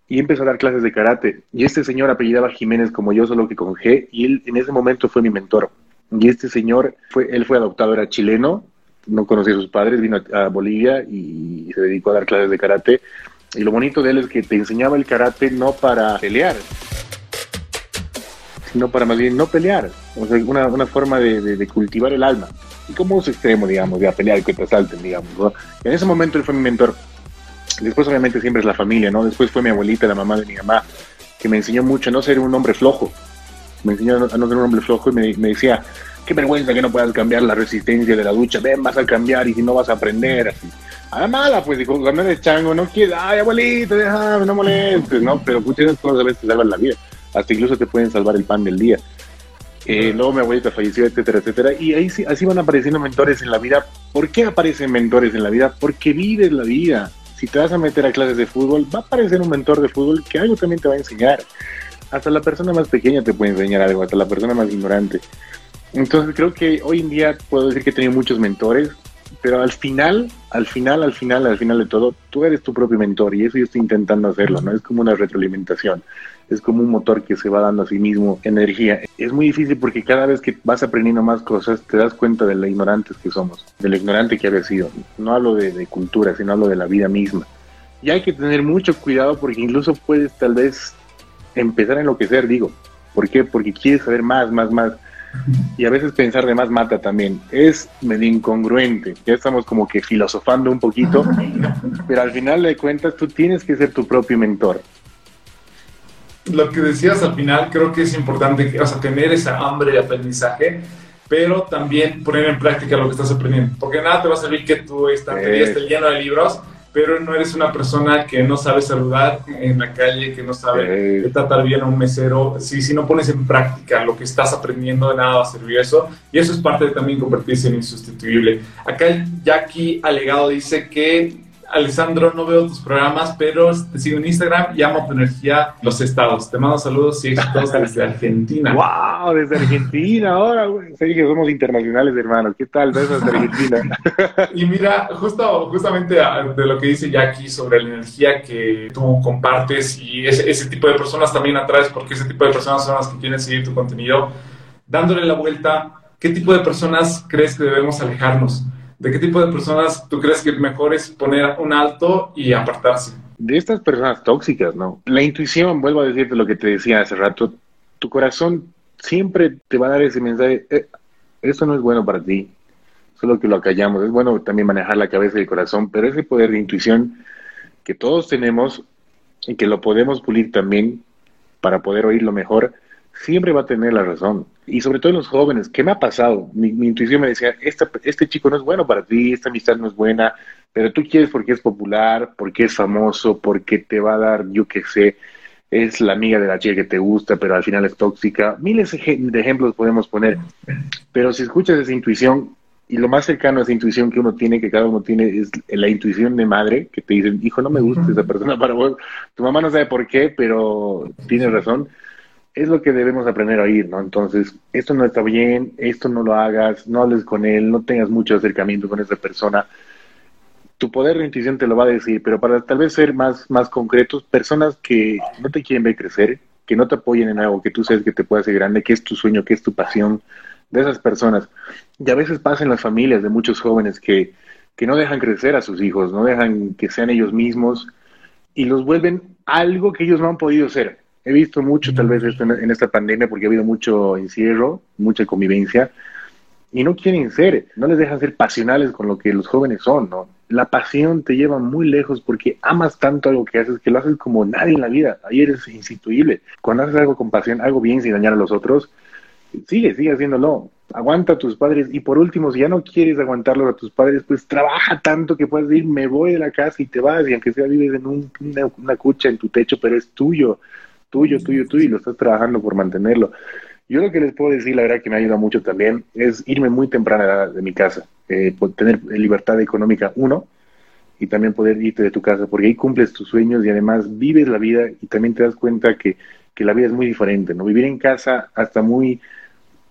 y empezó a dar clases de karate. Y este señor apellidaba Jiménez como yo, solo que con G, y él en ese momento fue mi mentor. Y este señor, fue, él fue adoptado, era chileno, no conocía a sus padres, vino a, Bolivia y se dedicó a dar clases de karate. Y lo bonito de él es que te enseñaba el karate no para pelear, sino para más bien no pelear, una, forma de, cultivar el alma. Y como un extremo, digamos, de a pelear y que te asalten, digamos. ¿no? En ese momento él fue mi mentor. Después obviamente siempre es la familia, ¿no? Después fue mi abuelita, la mamá de mi mamá, que me enseñó mucho a no ser un hombre flojo. Me enseñó a no ser un hombre flojo y me, decía, qué vergüenza que no puedas cambiar la resistencia de la ducha, ven, vas a cambiar y si no vas a aprender, así. A la mala, pues, cuando eres chango, no quieres, ay, abuelito, déjame, no molestes, ¿no? Pero muchas cosas a veces te salvan la vida, hasta incluso te pueden salvar el pan del día. Eh, luego mi abuelita falleció, etcétera, etcétera. Y ahí sí, así van apareciendo mentores en la vida. ¿Por qué aparecen mentores en la vida? Porque vives la vida. Si te vas a meter a clases de fútbol, va a aparecer un mentor de fútbol que algo también te va a enseñar. Hasta la persona más pequeña te puede enseñar algo, hasta la persona más ignorante. Entonces creo que hoy en día puedo decir que he tenido muchos mentores, pero al final, al final, al final, al final de todo, tú eres tu propio mentor y eso yo estoy intentando hacerlo, ¿no? Es como una retroalimentación es como un motor que se va dando a sí mismo energía. Es muy difícil porque cada vez que vas aprendiendo más cosas te das cuenta de lo ignorantes que somos, de lo ignorante que había sido. No hablo de, cultura, sino hablo de la vida misma. Y hay que tener mucho cuidado porque incluso puedes tal vez empezar a enloquecer, digo. ¿Por qué? Porque quieres saber más, más, más. Y a veces pensar de más mata también. Es medio incongruente. Ya estamos como que filosofando un poquito, pero al final de cuentas tú tienes que ser tu propio mentor lo que decías al final, creo que es importante, o sea, tener esa hambre de aprendizaje, pero también poner en práctica lo que estás aprendiendo. Porque nada te va a servir que tu estantería esté llena de libros, pero no eres una persona que no sabe saludar en la calle, que no sabe tratar bien a un mesero. Si, si no pones en práctica lo que estás aprendiendo, de nada va a servir eso. Y eso es parte de también convertirse en insustituible. Acá Jackie Alegado dice que Alessandro, no veo tus programas, pero te sigo en Instagram y amo tu energía, los estados. Te mando saludos y éxitos desde Argentina. ¡Wow! Desde Argentina, ahora, güey. Sí, que somos internacionales, hermano. ¿Qué tal? Desde Argentina. y mira, justo, justamente de lo que dice Jackie sobre la energía que tú compartes y ese, ese tipo de personas también atraes, porque ese tipo de personas son las que quieren seguir tu contenido, dándole la vuelta, ¿qué tipo de personas crees que debemos alejarnos? ¿De qué tipo de personas tú crees que mejor es poner un alto y apartarse? De estas personas tóxicas, ¿no? La intuición, vuelvo a decirte lo que te decía hace rato, tu corazón siempre te va a dar ese mensaje, eh, esto no es bueno para ti, solo que lo acallamos. Es bueno también manejar la cabeza y el corazón, pero ese poder de intuición que todos tenemos y que lo podemos pulir también para poder oírlo mejor, siempre va a tener la razón. Y sobre todo en los jóvenes, ¿qué me ha pasado? Mi, intuición me decía, este chico no es bueno para ti, esta amistad no es buena, pero tú quieres porque es popular, porque es famoso, porque te va a dar, yo qué sé, es la amiga de la chica que te gusta, pero al final es tóxica. Miles de ejemplos podemos poner. Pero si escuchas esa intuición, y lo más cercano a esa intuición que uno tiene, que cada uno tiene, es la intuición de madre, que te dicen, hijo, no me gusta esa persona para vos. Tu mamá no sabe por qué, pero tiene razón es lo que debemos aprender a oír, ¿no? Entonces, esto no está bien, esto no lo hagas, no hables con él, no tengas mucho acercamiento con esa persona. Tu poder de intuición te lo va a decir, pero para tal vez ser más, más concretos, personas que no te quieren ver crecer, que no te apoyen en algo que tú sabes que te puede hacer grande, que es tu sueño, que es tu pasión, de esas personas. Y a veces pasa en las familias de muchos jóvenes que, que no dejan crecer a sus hijos, no dejan que sean ellos mismos y los vuelven algo que ellos no han podido ser He visto mucho tal vez esto en, esta pandemia porque ha habido mucho encierro, mucha convivencia y no quieren ser, no les dejan ser pasionales con lo que los jóvenes son, ¿no? La pasión te lleva muy lejos porque amas tanto algo que haces que lo haces como nadie en la vida. Ahí eres instituible. Cuando haces algo con pasión, algo bien sin dañar a los otros, sigue, sigue haciéndolo. Aguanta a tus padres y por último, si ya no quieres aguantarlos a tus padres, pues trabaja tanto que puedes decir, me voy de la casa y te vas y aunque sea vives en una, una cucha en tu techo, pero es tuyo tuyo, tuyo, tuyo, y lo estás trabajando por mantenerlo. Yo lo que les puedo decir, la verdad que me ayuda mucho también, es irme muy temprano de mi casa, eh, tener libertad económica, uno, y también poder irte de tu casa, porque ahí cumples tus sueños y además vives la vida y también te das cuenta que, que la vida es muy diferente, ¿no? Vivir en casa hasta muy...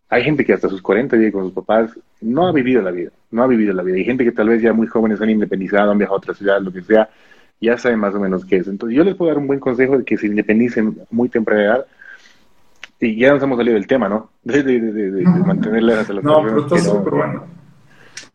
Hay gente que hasta sus 40 vive con sus papás, no ha vivido la vida, no ha vivido la vida. Hay gente que tal vez ya muy jóvenes han independizado, han viajado a otra ciudad, lo que sea, ya saben más o menos qué es. Entonces yo les puedo dar un buen consejo de que se independicen muy temprana edad y ya nos hemos salido del tema, ¿no? De, de, de, de las No, pero está súper bueno.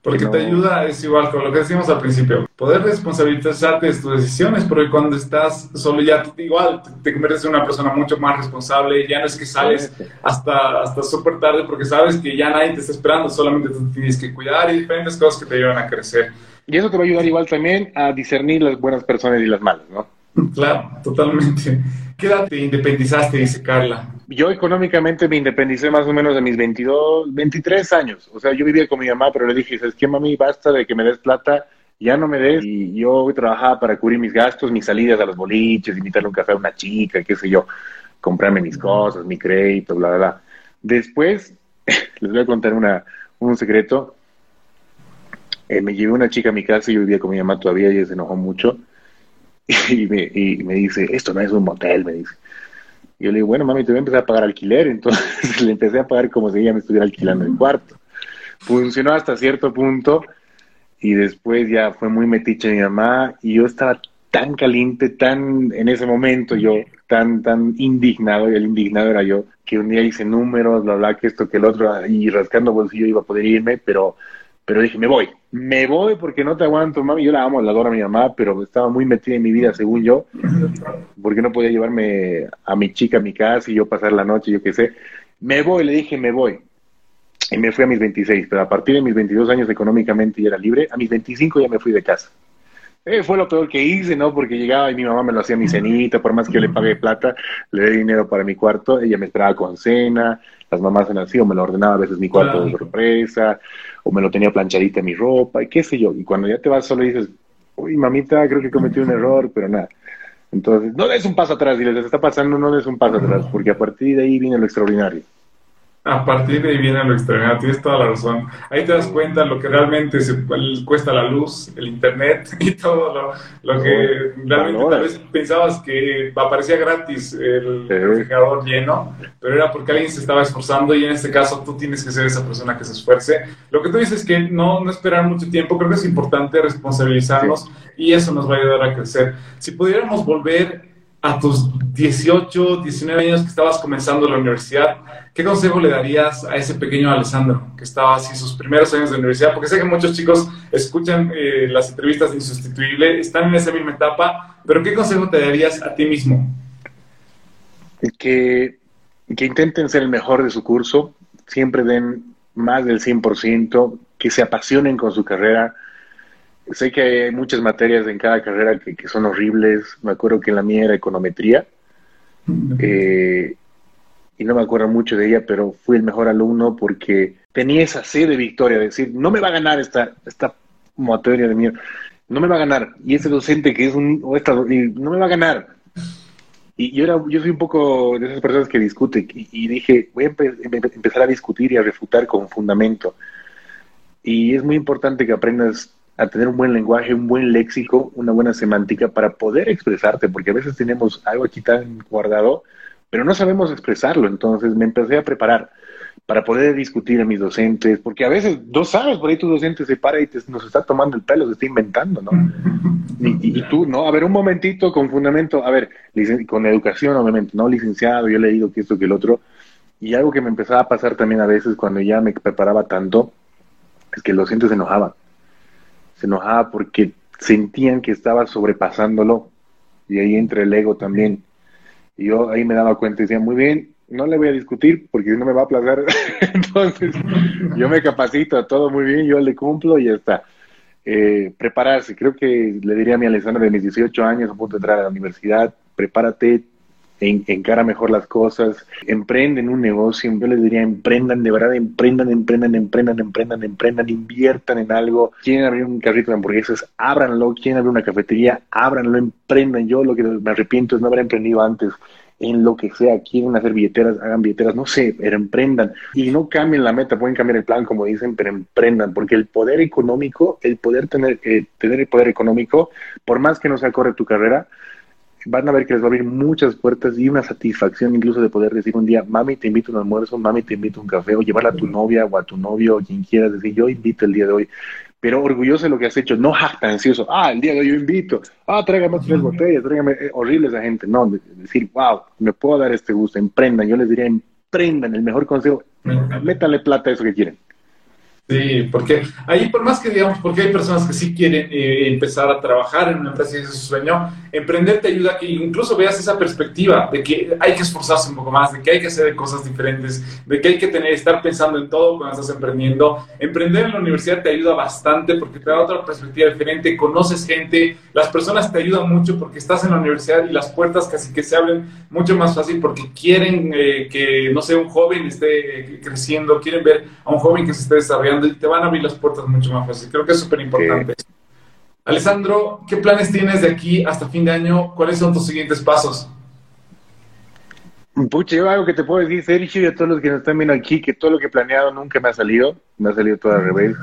Porque te ayuda, es igual con lo que decimos al principio, poder responsabilizarte de tus decisiones, porque cuando estás solo ya, igual, te, conviertes en una persona mucho más responsable, ya no es que sales hasta, hasta súper tarde porque sabes que ya nadie te está esperando, solamente tú tienes que cuidar y diferentes cosas que te ayudan a crecer. Y eso te va a ayudar igual también a discernir las buenas personas y las malas, ¿no? Claro, totalmente. ¿Qué edad te independizaste, dice Carla? yo económicamente me independicé más o menos de mis 22, 23 años. O sea, yo vivía con mi mamá, pero le dije, ¿sabes qué, mami? Basta de que me des plata, ya no me des. Y yo trabajaba para cubrir mis gastos, mis salidas a los boliches, invitarle un café a una chica, qué sé yo, comprarme mis cosas, mi crédito, bla, bla, bla. Después, les voy a contar una, un secreto. Eh, me llevé una chica a mi casa, y yo vivía con mi mamá todavía, y ella se enojó mucho. Y me, y me dice, esto no es un motel, me dice y yo le digo, bueno, mami, te voy a empezar a pagar alquiler. Entonces le empecé a pagar como si ella me estuviera alquilando el cuarto. Funcionó hasta cierto punto y después ya fue muy metiche mi mamá y yo estaba tan caliente, tan en ese momento yo, tan, tan indignado, y el indignado era yo, que un día hice números, bla, bla, que esto, que el otro, y rascando bolsillo iba a poder irme, pero pero dije, me voy, me voy porque no te aguanto, mami. Yo la amo, la adoro a mi mamá, pero estaba muy metida en mi vida, según yo, porque no podía llevarme a mi chica a mi casa y yo pasar la noche, yo qué sé. Me voy, le dije, me voy. Y me fui a mis 26, pero a partir de mis 22 años económicamente ya era libre. A mis 25 ya me fui de casa. Eh, fue lo peor que hice, ¿no? Porque llegaba y mi mamá me lo hacía mi cenita, por más que yo le pagué plata, le di dinero para mi cuarto, ella me esperaba con cena, las mamás en así, o me lo ordenaba a veces mi cuarto de sorpresa, o me lo tenía planchadita mi ropa, y qué sé yo. Y cuando ya te vas solo dices, uy, mamita, creo que cometí un error, pero nada. Entonces, no des un paso atrás, y les está pasando, no des un paso atrás, porque a partir de ahí viene lo extraordinario. A partir de ahí viene lo extraordinario, tienes toda la razón. Ahí te das cuenta lo que realmente se, cuesta la luz, el internet y todo lo, lo que realmente tal vez pensabas que aparecía gratis el refrigerador lleno, pero era porque alguien se estaba esforzando y en este caso tú tienes que ser esa persona que se esfuerce. Lo que tú dices es que no, no esperar mucho tiempo, creo que es importante responsabilizarnos y eso nos va a ayudar a crecer. Si pudiéramos volver a tus 18, 19 años que estabas comenzando la universidad, ¿qué consejo le darías a ese pequeño Alessandro que estaba así sus primeros años de universidad? Porque sé que muchos chicos escuchan eh, las entrevistas de Insustituible, están en esa misma etapa, pero ¿qué consejo te darías a ti mismo? Que, que intenten ser el mejor de su curso, siempre den más del 100%, que se apasionen con su carrera, sé que hay muchas materias en cada carrera que, son horribles. Me acuerdo que la mía era econometría. Eh, y no me acuerdo mucho de ella, pero fui el mejor alumno porque tenía esa sed de victoria, de decir, no me va a ganar esta, esta materia de mí, no me va a ganar. Y ese docente que es un, o esta, no me va a ganar. Y yo, era, yo soy un poco de esas personas que discuten y, dije, voy a empezar a discutir y a refutar con fundamento. Y es muy importante que aprendas a tener un buen lenguaje, un buen léxico, una buena semántica para poder expresarte, porque a veces tenemos algo aquí tan guardado, pero no sabemos expresarlo. Entonces me empecé a preparar para poder discutir a mis docentes, porque a veces, no sabes, por ahí tu docente se para y te, nos está tomando el pelo, se está inventando, ¿no? Y, tú, ¿no? A ver, un momentito con fundamento, a ver, con educación, obviamente, no licenciado, yo he leído que esto, que el otro, y algo que me empezaba a pasar también a veces cuando ya me preparaba tanto, es que el docente se enojaba se enojaba porque sentían que estaba sobrepasándolo. Y ahí entra el ego también. Y yo ahí me daba cuenta y decía, muy bien, no le voy a discutir porque si no me va a aplazar. Entonces, yo me capacito, todo muy bien, yo le cumplo y ya está. Eh, prepararse, creo que le diría a mi Alessandro de mis 18 años a punto de entrar a la universidad, prepárate, encara mejor las cosas, emprenden un negocio, yo les diría emprendan, de verdad emprendan, emprendan, emprendan, emprendan, emprendan, inviertan en algo, quieren abrir un carrito de hamburguesas, ábranlo, quieren abrir una cafetería, ábranlo, emprendan, yo lo que me arrepiento es no haber emprendido antes, en lo que sea, quieren hacer billeteras, hagan billeteras, no sé, pero emprendan. Y no cambien la meta, pueden cambiar el plan, como dicen, pero emprendan, porque el poder económico, el poder tener, eh, tener el poder económico, por más que no se corre tu carrera, van a ver que les va a abrir muchas puertas y una satisfacción incluso de poder decir un día, mami, te invito a un almuerzo, mami, te invito a un café, o llevarla a tu novia o a tu novio o quien quieras decir, yo invito el día de hoy. Pero orgulloso de lo que has hecho, no jactancioso, ah, el día de hoy yo invito, ah, tráigame tres botellas, tráigame, eh, horrible esa gente, no, decir, wow, me puedo dar este gusto, emprendan, yo les diría, emprendan, el mejor consejo, métanle plata a eso que quieren. Sí, porque ahí por más que digamos, porque hay personas que sí quieren eh, empezar a trabajar en una empresa y ese es su sueño, emprender te ayuda a que incluso veas esa perspectiva de que hay que esforzarse un poco más, de que hay que hacer cosas diferentes, de que hay que tener, estar pensando en todo cuando estás emprendiendo. Emprender en la universidad te ayuda bastante porque te da otra perspectiva diferente, conoces gente, las personas te ayudan mucho porque estás en la universidad y las puertas casi que se abren mucho más fácil porque quieren eh, que, no sé, un joven esté creciendo, quieren ver a un joven que se esté desarrollando y te van a abrir las puertas mucho más fácil. Creo que es súper importante. Alessandro, ¿qué planes tienes de aquí hasta fin de año? ¿Cuáles son tus siguientes pasos? Pucha, yo algo que te puedo decir, Sergio, y a todos los que nos están viendo aquí, que todo lo que he planeado nunca me ha salido, me ha salido todo al revés.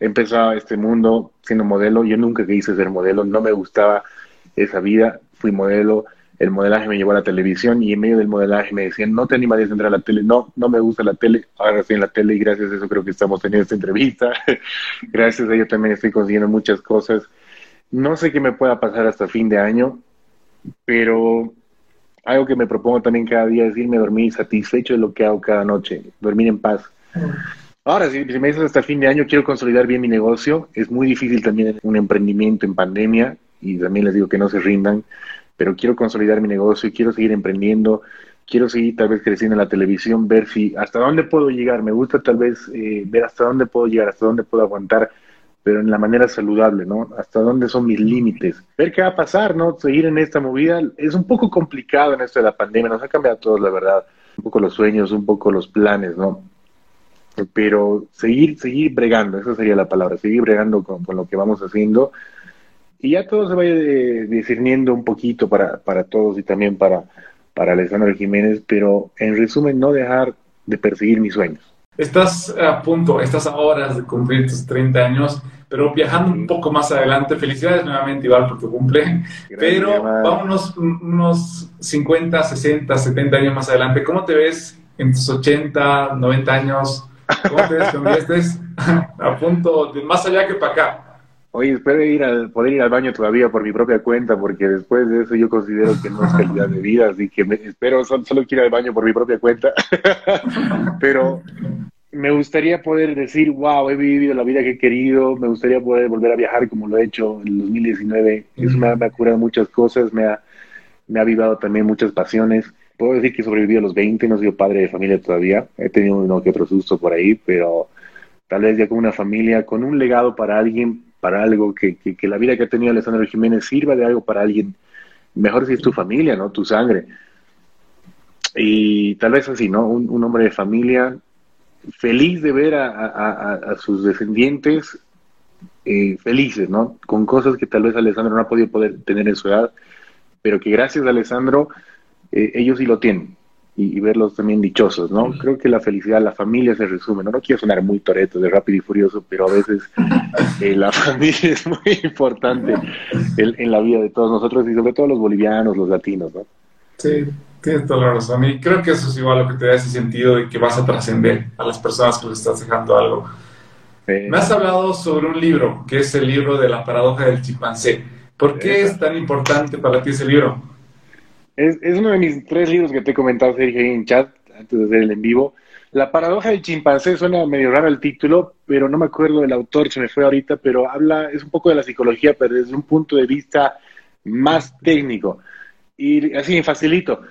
He empezado este mundo siendo modelo, yo nunca quise ser modelo, no me gustaba esa vida, fui modelo, el modelaje me llevó a la televisión y en medio del modelaje me decían, no te animarías a entrar a la tele, no, no me gusta la tele, ahora estoy en la tele y gracias a eso creo que estamos teniendo esta entrevista, gracias a ello también estoy consiguiendo muchas cosas. No sé qué me pueda pasar hasta fin de año, pero algo que me propongo también cada día es irme a dormir satisfecho de lo que hago cada noche, dormir en paz. Ahora, si, si me dices hasta fin de año, quiero consolidar bien mi negocio. Es muy difícil también un emprendimiento en pandemia y también les digo que no se rindan pero quiero consolidar mi negocio, quiero seguir emprendiendo, quiero seguir tal vez creciendo en la televisión, ver si hasta dónde puedo llegar. Me gusta tal vez eh, ver hasta dónde puedo llegar, hasta dónde puedo aguantar, pero en la manera saludable, ¿no? Hasta dónde son mis límites. Ver qué va a pasar, ¿no? Seguir en esta movida es un poco complicado en esto de la pandemia, nos ha cambiado a todos, la verdad. Un poco los sueños, un poco los planes, ¿no? Pero seguir, seguir bregando, esa sería la palabra, seguir bregando con, con lo que vamos haciendo y ya todo se vaya eh, discerniendo un poquito para, para todos y también para, para Alessandro Jiménez, pero en resumen, no dejar de perseguir mis sueños. Estás a punto, estás a horas de cumplir tus 30 años, pero viajando un poco más adelante, felicidades nuevamente Iván por tu cumple, pero vámonos unos 50, 60, 70 años más adelante, ¿cómo te ves en tus 80, 90 años? ¿Cómo te ves cuando estés a punto, de más allá que para acá? Oye, espero ir al, poder ir al baño todavía por mi propia cuenta, porque después de eso yo considero que no es calidad de vida, así que espero solo, quiero ir al baño por mi propia cuenta. Pero me gustaría poder decir, wow, he vivido la vida que he querido, me gustaría poder volver a viajar como lo he hecho en el 2019. Eso me ha, curado muchas cosas, me ha, me ha avivado también muchas pasiones. Puedo decir que he sobrevivido a los 20, no soy padre de familia todavía, he tenido uno que otro susto por ahí, pero tal vez ya con una familia, con un legado para alguien, para algo, que, que, la vida que ha tenido Alessandro Jiménez sirva de algo para alguien, mejor si es tu familia, ¿no? Tu sangre. Y tal vez así, ¿no? Un, hombre de familia feliz de ver a, sus descendientes eh, felices, ¿no? Con cosas que tal vez Alessandro no ha podido poder tener en su edad, pero que gracias a Alessandro eh, ellos sí lo tienen y, verlos también dichosos, ¿no? Creo que la felicidad, la familia se resume, ¿no? No quiero sonar muy toreto de rápido y furioso, pero a veces eh, la familia es muy importante en, la vida de todos nosotros y sobre todo los bolivianos, los latinos, ¿no? Sí, tienes toda la razón. Y creo que eso es igual lo que te da ese sentido de que vas a trascender a las personas que les estás dejando algo. Me has hablado sobre un libro, que es el libro de la paradoja del chimpancé. ¿Por qué es tan importante para ti ese libro? Es, uno de mis tres libros que te he comentado, Sergio, en chat, antes de hacer el en vivo. La paradoja del chimpancé suena medio raro el título, pero no me acuerdo del autor, se me fue ahorita, pero habla, es un poco de la psicología, pero desde un punto de vista más técnico. Y así, facilito.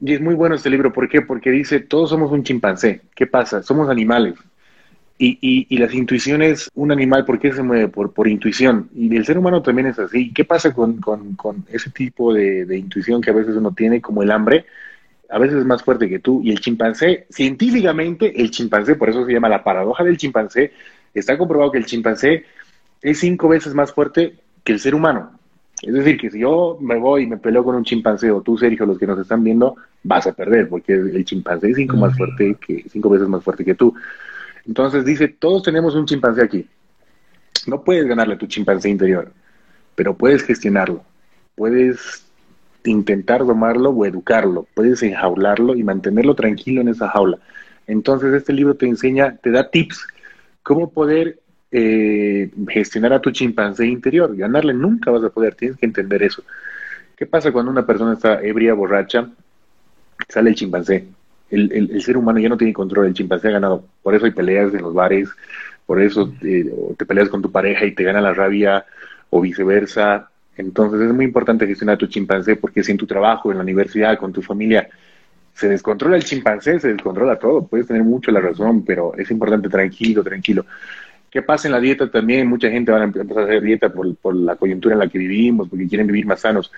Y es muy bueno este libro, ¿por qué? Porque dice, todos somos un chimpancé. ¿Qué pasa? Somos animales. Y, y, y, las intuiciones, un animal, ¿por qué se mueve? Por, por intuición. Y el ser humano también es así. ¿Qué pasa con, con, con ese tipo de, de, intuición que a veces uno tiene, como el hambre? A veces es más fuerte que tú. Y el chimpancé, científicamente, el chimpancé, por eso se llama la paradoja del chimpancé, está comprobado que el chimpancé es cinco veces más fuerte que el ser humano. Es decir, que si yo me voy y me peleo con un chimpancé, o tú, Sergio, los que nos están viendo, vas a perder, porque el chimpancé es cinco, más fuerte que, cinco veces más fuerte que tú. Entonces dice, todos tenemos un chimpancé aquí. No puedes ganarle a tu chimpancé interior, pero puedes gestionarlo. Puedes intentar domarlo o educarlo. Puedes enjaularlo y mantenerlo tranquilo en esa jaula. Entonces este libro te enseña, te da tips cómo poder eh, gestionar a tu chimpancé interior. Ganarle nunca vas a poder, tienes que entender eso. ¿Qué pasa cuando una persona está ebria, borracha? Sale el chimpancé el, el, ser humano ya no tiene control, el chimpancé ha ganado. Por eso hay peleas en los bares, por eso eh, te peleas con tu pareja y te gana la rabia o viceversa. Entonces es muy importante gestionar tu chimpancé porque si en tu trabajo, en la universidad, con tu familia, se descontrola el chimpancé, se descontrola todo. Puedes tener mucho la razón, pero es importante tranquilo, tranquilo. ¿Qué pasa en la dieta también? Mucha gente va a empezar a hacer dieta por, por la coyuntura en la que vivimos, porque quieren vivir más sanos.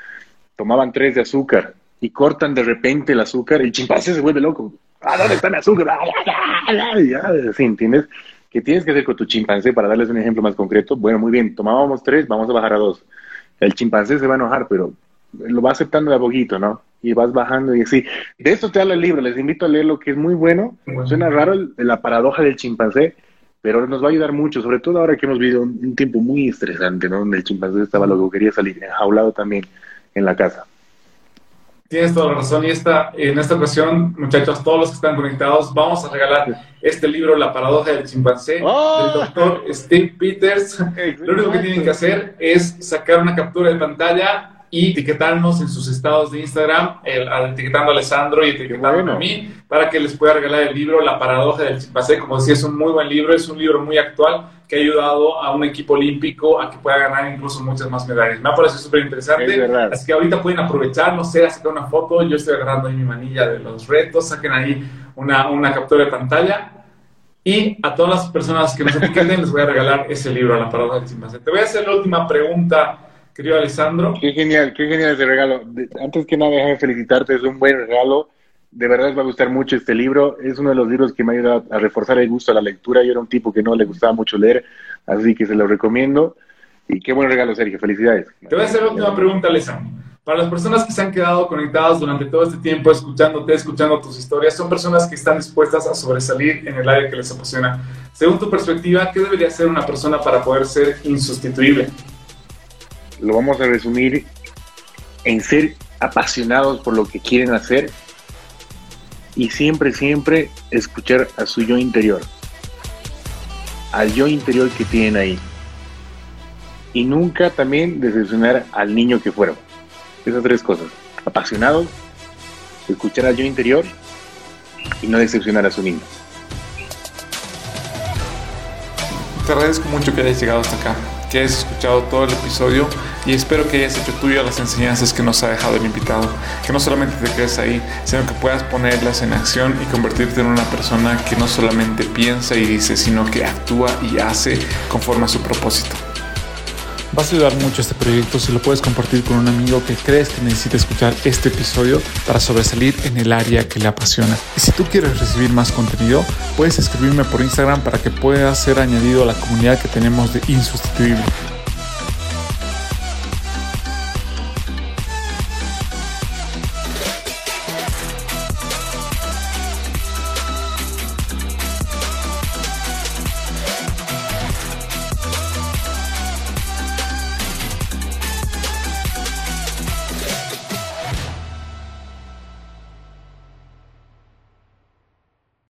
Tomaban tres de azúcar y cortan de repente el azúcar, el chimpancé se vuelve loco. ¿A dónde está el azúcar? ¿Sí, entiendes? ¿Qué tienes que hacer con tu chimpancé para darles un ejemplo más concreto? Bueno, muy bien, tomábamos tres, vamos a bajar a dos. El chimpancé se va a enojar, pero lo va aceptando de a poquito, ¿no? Y vas bajando y así. De eso te habla el libro, les invito a leerlo, que es muy bueno. Suena raro la paradoja del chimpancé, pero nos va a ayudar mucho, sobre todo ahora que hemos vivido un, tiempo muy estresante, ¿no? Donde el chimpancé estaba lo que quería salir, enjaulado también en la casa. Tienes toda la razón. Y esta, en esta ocasión, muchachos, todos los que están conectados, vamos a regalar este libro, La paradoja del chimpancé, ¡Oh! del doctor Steve Peters. Lo único que tienen que hacer es sacar una captura de pantalla y etiquetarnos en sus estados de Instagram, etiquetando a Alessandro y etiquetando a mí, para que les pueda regalar el libro La paradoja del chimpancé. Como decía, es un muy buen libro, es un libro muy actual que ha ayudado a un equipo olímpico a que pueda ganar incluso muchas más medallas. Me ha parecido súper interesante. Así que ahorita pueden aprovechar, no sé, sacar una foto. Yo estoy agarrando ahí mi manilla de los retos. Saquen ahí una, una captura de pantalla. Y a todas las personas que nos etiqueten les voy a regalar ese libro, La paradoja del chimpancé. Te voy a hacer la última pregunta querido Alessandro. Qué genial, qué genial ese regalo. Antes que nada, déjame felicitarte, es un buen regalo. De verdad les va a gustar mucho este libro. Es uno de los libros que me ha ayudado a reforzar el gusto a la lectura. Yo era un tipo que no le gustaba mucho leer, así que se lo recomiendo. Y qué buen regalo, Sergio. Felicidades. Te voy a hacer última pregunta, Alessandro. Para las personas que se han quedado conectadas durante todo este tiempo escuchándote, escuchando tus historias, son personas que están dispuestas a sobresalir en el área que les apasiona. Según tu perspectiva, ¿qué debería ser una persona para poder ser insustituible? Lo vamos a resumir en ser apasionados por lo que quieren hacer y siempre, siempre escuchar a su yo interior, al yo interior que tienen ahí. Y nunca también decepcionar al niño que fueron. Esas tres cosas. Apasionados, escuchar al yo interior y no decepcionar a su niño. Te agradezco mucho que hayas llegado hasta acá que hayas escuchado todo el episodio y espero que hayas hecho tuyo las enseñanzas que nos ha dejado el invitado. Que no solamente te quedes ahí, sino que puedas ponerlas en acción y convertirte en una persona que no solamente piensa y dice, sino que actúa y hace conforme a su propósito. Vas a ayudar mucho a este proyecto si lo puedes compartir con un amigo que crees que necesita escuchar este episodio para sobresalir en el área que le apasiona. Y si tú quieres recibir más contenido, puedes escribirme por Instagram para que puedas ser añadido a la comunidad que tenemos de Insustituible.